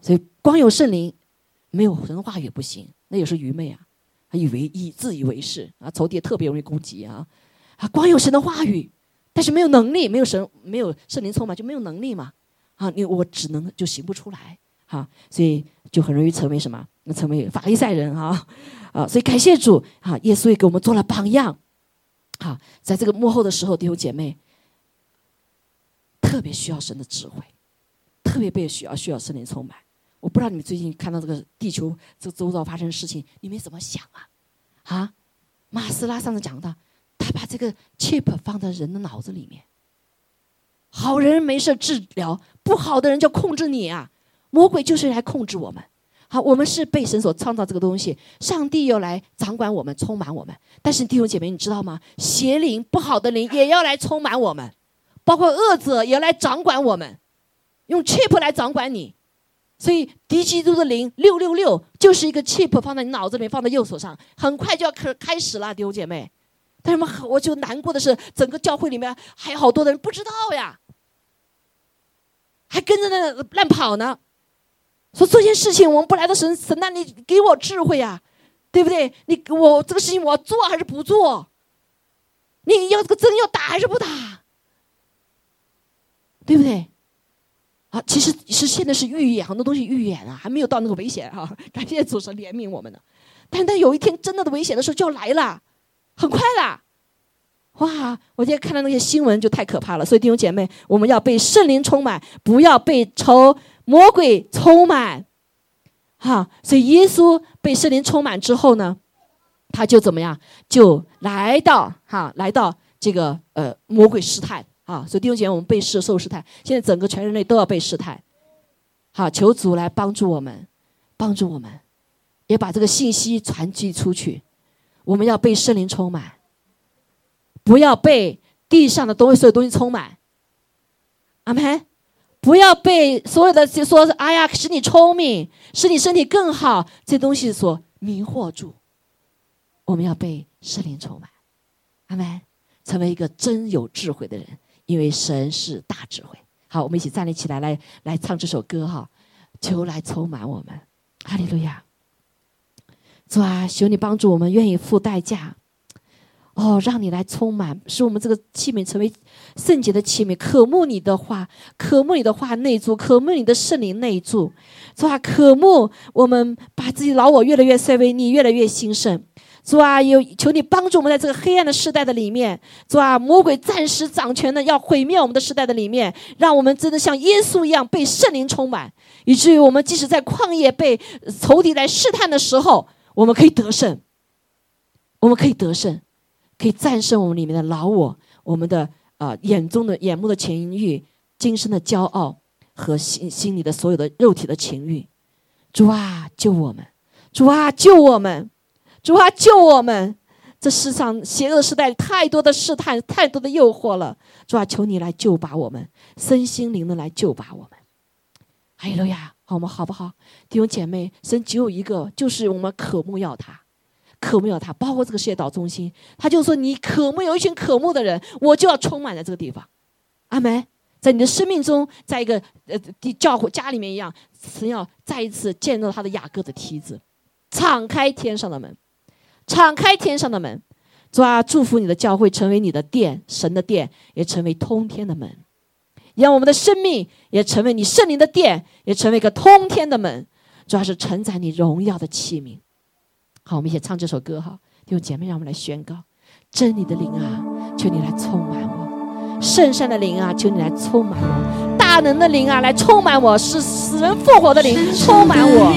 所以光有圣灵，没有神的话语不行，那也是愚昧啊，以为以自以为是啊，仇敌特别容易攻击啊，啊，光有神的话语。但是没有能力，没有神，没有圣灵充满，就没有能力嘛？啊，你我只能就行不出来，哈，所以就很容易成为什么？那成为法利赛人啊，啊，所以感谢主啊，耶稣也给我们做了榜样，好，在这个幕后的时候，弟兄姐妹特别需要神的智慧，特别被需要需要圣灵充满。我不知道你们最近看到这个地球这周遭发生的事情，你们怎么想啊？啊，马斯拉上次讲的。他把这个 chip 放在人的脑子里面，好人没事治疗，不好的人就控制你啊！魔鬼就是来控制我们。好，我们是被神所创造这个东西，上帝要来掌管我们，充满我们。但是弟兄姐妹，你知道吗？邪灵、不好的灵也要来充满我们，包括恶者也要来掌管我们，用 chip 来掌管你。所以敌基督的灵六六六就是一个 chip 放在你脑子里面，放在右手上，很快就要开开始了，弟兄姐妹。但是我我就难过的是，整个教会里面还有好多的人不知道呀，还跟着那乱跑呢。说这件事情，我们不来到神神那里给我智慧呀，对不对？你我这个事情我做还是不做？你要这个针要打还是不打？对不对？啊，其实是现在是预演，很多东西预演啊，还没有到那个危险啊。感谢主神怜悯我们呢，但是但有一天真的的危险的时候就要来了，很快啦。哇！我今天看到那些新闻就太可怕了，所以弟兄姐妹，我们要被圣灵充满，不要被仇魔鬼充满。哈，所以耶稣被圣灵充满之后呢，他就怎么样？就来到哈，来到这个呃魔鬼试探啊。所以弟兄姐妹，我们被试受试探，现在整个全人类都要被试探。好，求主来帮助我们，帮助我们，也把这个信息传递出去。我们要被圣灵充满。不要被地上的东西、所有东西充满，阿门。不要被所有的说“哎呀，使你聪明，使你身体更好”这东西所迷惑住。我们要被圣灵充满，阿门。成为一个真有智慧的人，因为神是大智慧。好，我们一起站立起来，来来唱这首歌哈。求来充满我们，哈利路亚。主啊，求你帮助我们，愿意付代价。哦，让你来充满，使我们这个器皿成为圣洁的器皿，渴慕你的话，渴慕你的话内住，渴慕你的圣灵内住，是吧？渴慕我们把自己老我越来越衰微，你越来越兴盛，主啊，有求你帮助我们在这个黑暗的时代的里面，主啊，魔鬼暂时掌权的要毁灭我们的时代的里面，让我们真的像耶稣一样被圣灵充满，以至于我们即使在旷野被仇敌来试探的时候，我们可以得胜，我们可以得胜。可以战胜我们里面的老我，我们的啊眼中的眼目的情欲，今生的骄傲和心心里的所有的肉体的情欲。主啊，救我们！主啊，救我们！主啊，救我们！这世上邪恶时代太多的试探，太多的诱惑了。主啊，求你来救拔我们，身心灵的来救拔我们。哈利路亚！好吗？好不好？弟兄姐妹，神只有一个，就是我们渴慕要他。渴慕要他，包括这个世界岛中心，他就说：“你渴慕有一群渴慕的人，我就要充满在这个地方。”阿门。在你的生命中，在一个呃地教会家里面一样，神要再一次见到他的雅各的梯子，敞开天上的门，敞开天上的门，主啊，祝福你的教会成为你的殿，神的殿也成为通天的门，让我们的生命也成为你圣灵的殿，也成为一个通天的门，主要是承载你荣耀的器皿。好，我们一起唱这首歌哈，弟兄姐妹，让我们来宣告：真理的灵啊，求你来充满我；圣善的灵啊，求你来充满我；大能的灵啊，来充满我；使死人复活的灵充满我，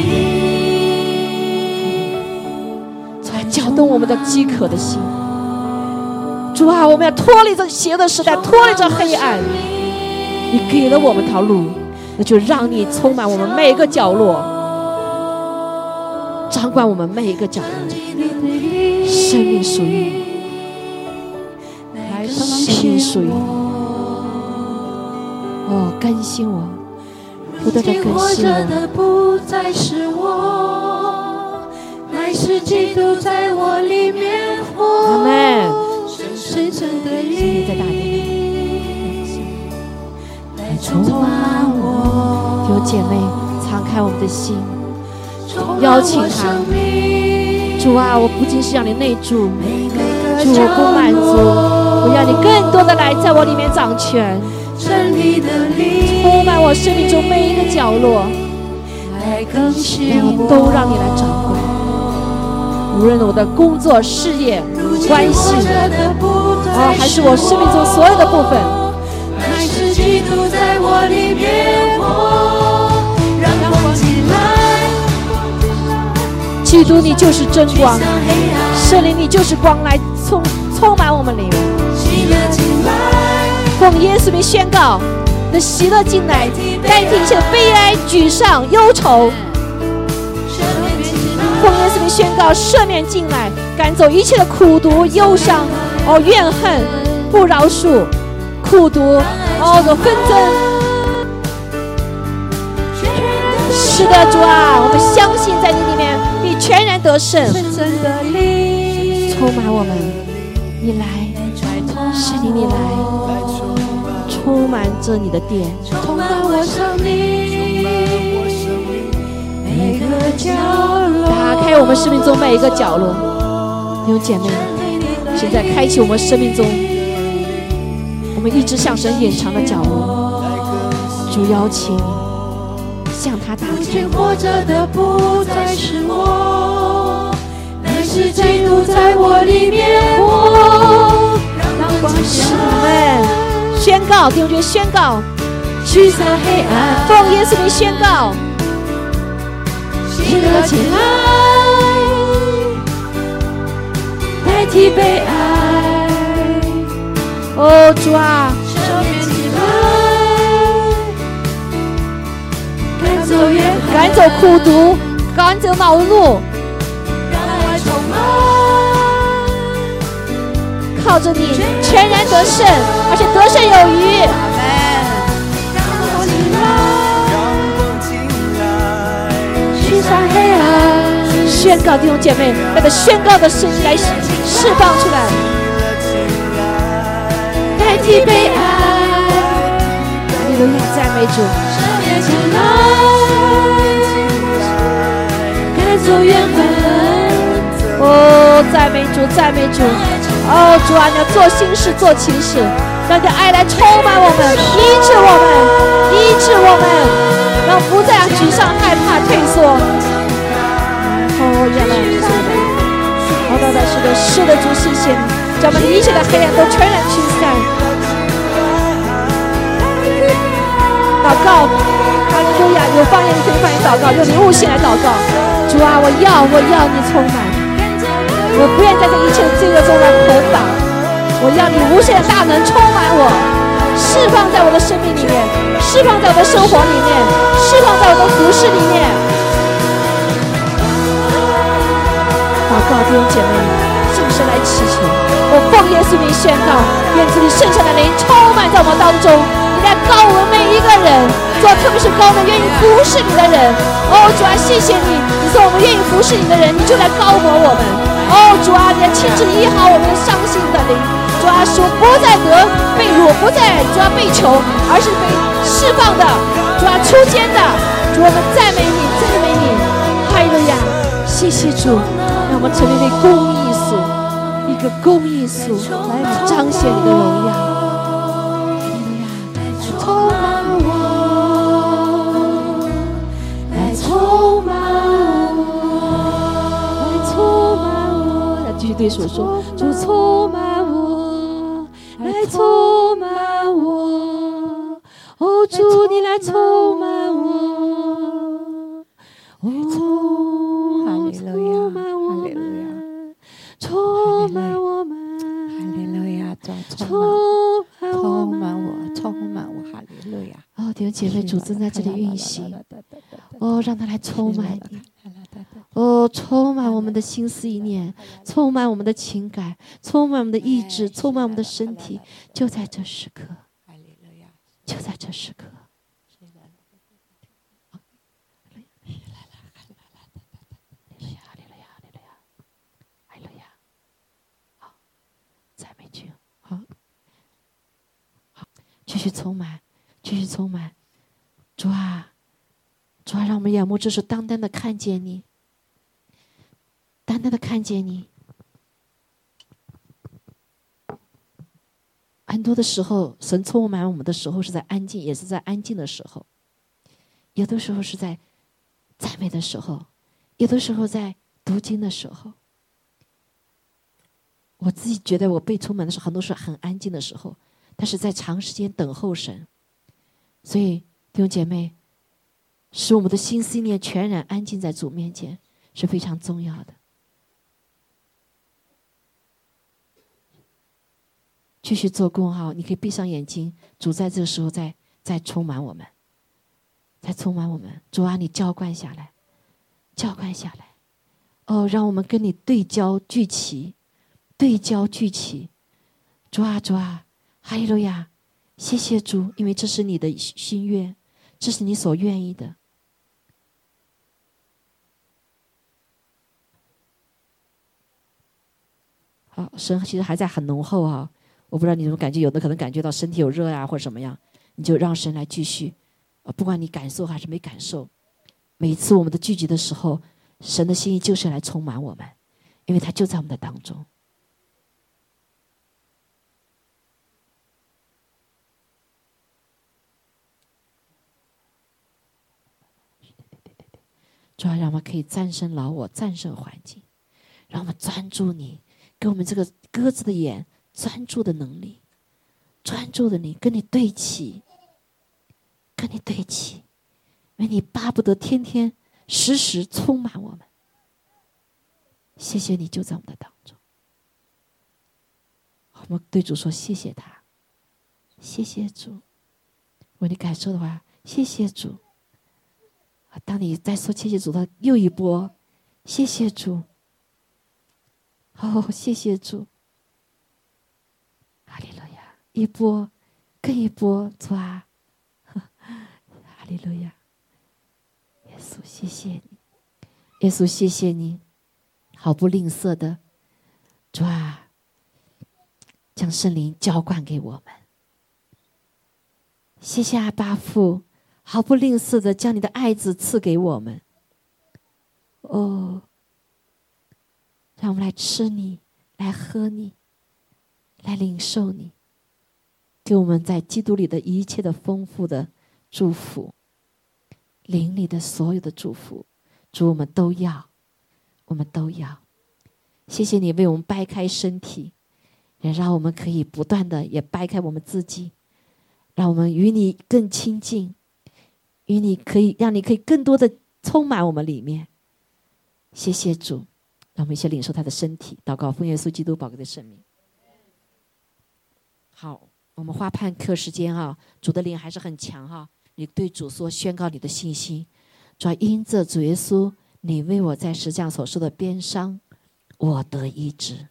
来搅动我们的饥渴的心。主啊，我们要脱离这邪恶的时代，脱离这黑暗。你给了我们条路，那就让你充满我们每一个角落。掌管我们每一个角落，生命属于你，生命属于你。哦，更新我，不断的更新我。阿门。深深的你在大地，来充满我。有姐妹，敞开我们的心。邀请他，主啊，我不仅是让你内住，主我不满足，我要你更多的来在我里面掌权，充满我生命中每一个角落，我都让你来掌管。无论我的工作、事业、关系，啊，还是我生命中所有的部分，基督在我里面。基督，你就是真光，圣灵，你就是光，来充充满我们里面。奉耶稣名宣告，的喜乐进来，代替一切的悲哀、沮丧、忧愁。奉耶稣名宣告，赦免进来，赶走一切的苦毒、忧伤、哦怨恨、不饶恕、苦毒、哦的纷争。是的，主啊，我们相信在你里面。全然得胜，充满我们，你来，是你，你来，充满着你的殿，充满我生命每个角落，打开我们生命中每一个角落。弟兄姐妹，现在开启我们生命中我们一直向神隐藏的角落，主邀请向他打开。活着的不再是我。是基督在我里面活，让光使们宣告，弟兄姐宣告，驱散黑暗，奉耶稣名宣告，喜乐起来，代替悲哀。哦，主啊，赦免起来，赶走怨恨，赶走苦毒，赶走恼怒。靠着你，全然得胜，而且得胜有余。上黑暗宣告弟兄姐妹，那个宣告的声音来释放出来，代替悲哀。你们赞美主，赶走怨恨。哦，赞美主，赞美主。哦，主啊，你要做新事，做奇事，让你的爱来充满我们，医治我们，医治我们，让不再沮丧、害怕、退缩。哦，耶稣，好的，是的，是的，主，谢谢你，将我们一切的黑暗都全然驱散。祷告，哈利路亚！有方言你可以方言祷告，用你悟性来祷告。主啊，我要，我要你充满。我不愿在这一切罪恶中来捆绑，我要你无限的大能充满我，释放在我的生命里面，释放在我的生活里面，释放在我的服饰里面。祷告弟兄姐妹，向神来祈求，我奉耶稣名宣告，愿主你圣善的灵充满在我们当中，来告我们每一个人，做特别是高我们愿意服侍你的人。哦，主啊，谢谢你，你说我们愿意服侍你的人，你就来高摩我们。哦，主啊，你要亲自医好我们伤心的灵。主啊，说不再得被辱，不再主啊被囚，而是被释放的。主啊，出监的。主，我们赞美你，赞美你。哈利路亚，谢谢主，让我们成为一公益所，一个公益所，来彰显你的荣耀。说，主充满我，来充满我，哦，主你来充满我，哦，充满我们，充满我们，哈利路亚，充满我，充满我，哈利路亚。哦，弟兄姐妹，主正在这里运行，哦，让他来充满你。哦，充满我们的心思意念，充满我们的情感，充满我们的意志，充满我们的身体，就在这时刻，就在这时刻。好，再没句，好，好，继续充满，继续充满。主啊，主啊，让我们眼目只是单单的看见你。单单的看见你，很多的时候，神充满我们的时候是在安静，也是在安静的时候；有的时候是在赞美的时候，有的时候在读经的时候。我自己觉得我被充满的时候，很多是很安静的时候，但是在长时间等候神。所以弟兄姐妹，使我们的心思念全然安静在主面前是非常重要的。继续做工哈，你可以闭上眼睛，主在这个时候再再充满我们，再充满我们。主啊，你浇灌下来，浇灌下来，哦，让我们跟你对焦聚齐，对焦聚齐。主啊，主啊，哈利路亚！谢谢主，因为这是你的心愿，这是你所愿意的。好，神其实还在很浓厚啊，我不知道你怎么感觉，有的可能感觉到身体有热呀，或者什么样，你就让神来继续，啊，不管你感受还是没感受，每一次我们的聚集的时候，神的心意就是来充满我们，因为他就在我们的当中。主要让我们可以战胜老我，战胜环境，让我们专注你，给我们这个鸽子的眼专注的能力，专注的你跟你对齐，跟你对齐，因为你巴不得天天时时充满我们。谢谢你就在我们的当中，我们对主说谢谢他，谢谢主。如果你感受的话，谢谢主。当你再说谢谢主的又一波，谢谢主，哦，谢谢主，一波，更一波，主啊，哈利路亚，耶稣，谢谢你，耶稣，谢谢你，毫不吝啬的，主啊，将圣灵浇灌给我们，谢谢阿巴父。毫不吝啬的将你的爱子赐给我们，哦，让我们来吃你，来喝你，来领受你，给我们在基督里的一切的丰富的祝福，灵里的所有的祝福，主我们都要，我们都要。谢谢你为我们掰开身体，也让我们可以不断的也掰开我们自己，让我们与你更亲近。与你可以让你可以更多的充满我们里面，谢谢主，让我们一起领受他的身体，祷告奉耶稣基督宝贵的生命。好，我们花半刻时间哈，主的灵还是很强哈，你对主说宣告你的信心，主因着主耶稣，你为我在石匠所受的鞭伤，我得医治，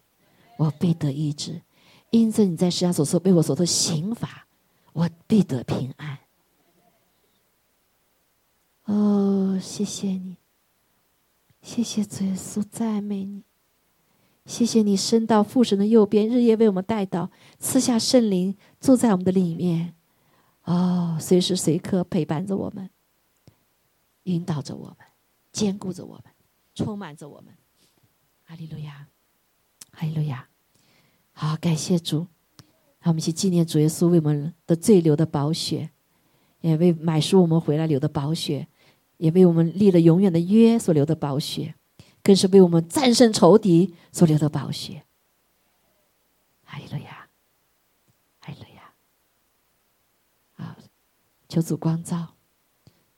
我必得医治；因着你在石匠所受为我所受刑罚，我必得平安。哦，谢谢你，谢谢主耶稣，赞美你，谢谢你升到父神的右边，日夜为我们带到，赐下圣灵住在我们的里面，哦，随时随刻陪伴着我们，引导着我们，兼顾着我们，充满着我们，哈利路亚，哈利路亚，好，感谢主，让我们去纪念主耶稣为我们的罪流的宝血，也为买赎我们回来流的宝血。也为我们立了永远的约所流的宝血，更是为我们战胜仇敌所流的宝血。哈利路亚，哈利路亚！啊，求主光照，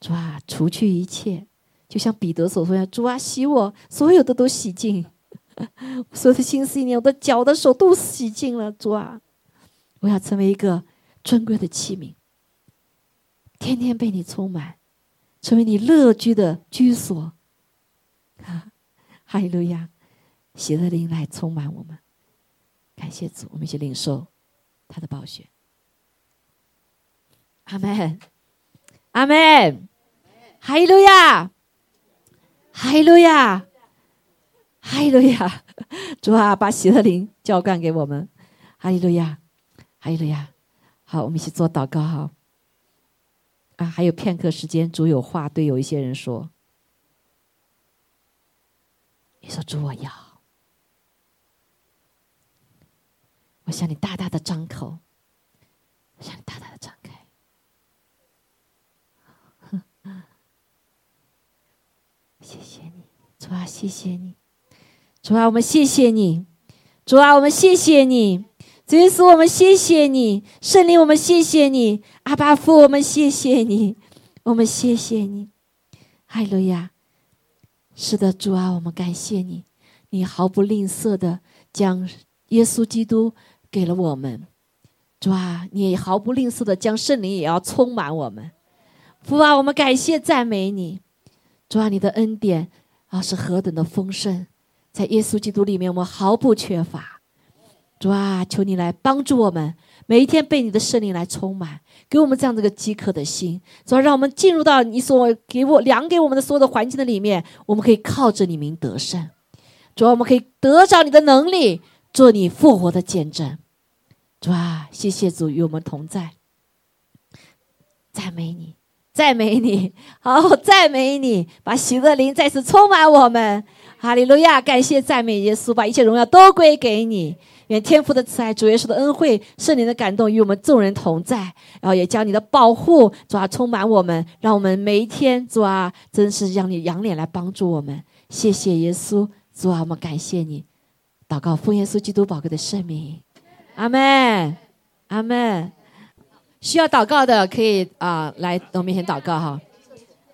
主啊，除去一切，就像彼得所说：“主啊，洗我，所有的都洗净，所有的心思意念，我的脚的手都洗净了。”主啊，我要成为一个尊贵的器皿，天天被你充满。成为你乐居的居所，哈利路亚！喜乐灵来充满我们，感谢主，我们一起领受他的宝血。阿门，阿门，哈利路亚，哈利路亚，哈利路亚！主啊，把喜乐灵浇灌给我们，哈利路亚，哈利路亚！好，我们一起做祷告哈。啊，还有片刻时间，主有话对有一些人说。你说主我要，我向你大大的张口，向你大大的张开。谢谢你，主啊，谢谢你，主啊，我们谢谢你，主啊，我们谢谢你。主耶稣，我们谢谢你，圣灵，我们谢谢你，阿巴父，我们谢谢你，我们谢谢你，哈利路亚。是的，主啊，我们感谢你，你毫不吝啬的将耶稣基督给了我们，主啊，你毫不吝啬的将圣灵也要充满我们，父啊，我们感谢赞美你，主啊，你的恩典啊是何等的丰盛，在耶稣基督里面，我们毫不缺乏。主啊，求你来帮助我们，每一天被你的圣灵来充满，给我们这样的一个饥渴的心。主啊，让我们进入到你所给我量给我们的所有的环境的里面，我们可以靠着你名得胜。主啊，我们可以得着你的能力，做你复活的见证。主啊，谢谢主与我们同在，赞美你，赞美你，好，赞美你，把喜乐灵再次充满我们。哈利路亚！感谢赞美耶稣，把一切荣耀都归给你。愿天父的慈爱、主耶稣的恩惠、圣灵的感动与我们众人同在，然后也将你的保护主啊充满我们，让我们每一天主啊真是让你仰脸来帮助我们。谢谢耶稣，主啊，我们感谢你。祷告奉耶稣基督宝贵的圣名，阿门，阿门。需要祷告的可以啊来我面前祷告哈。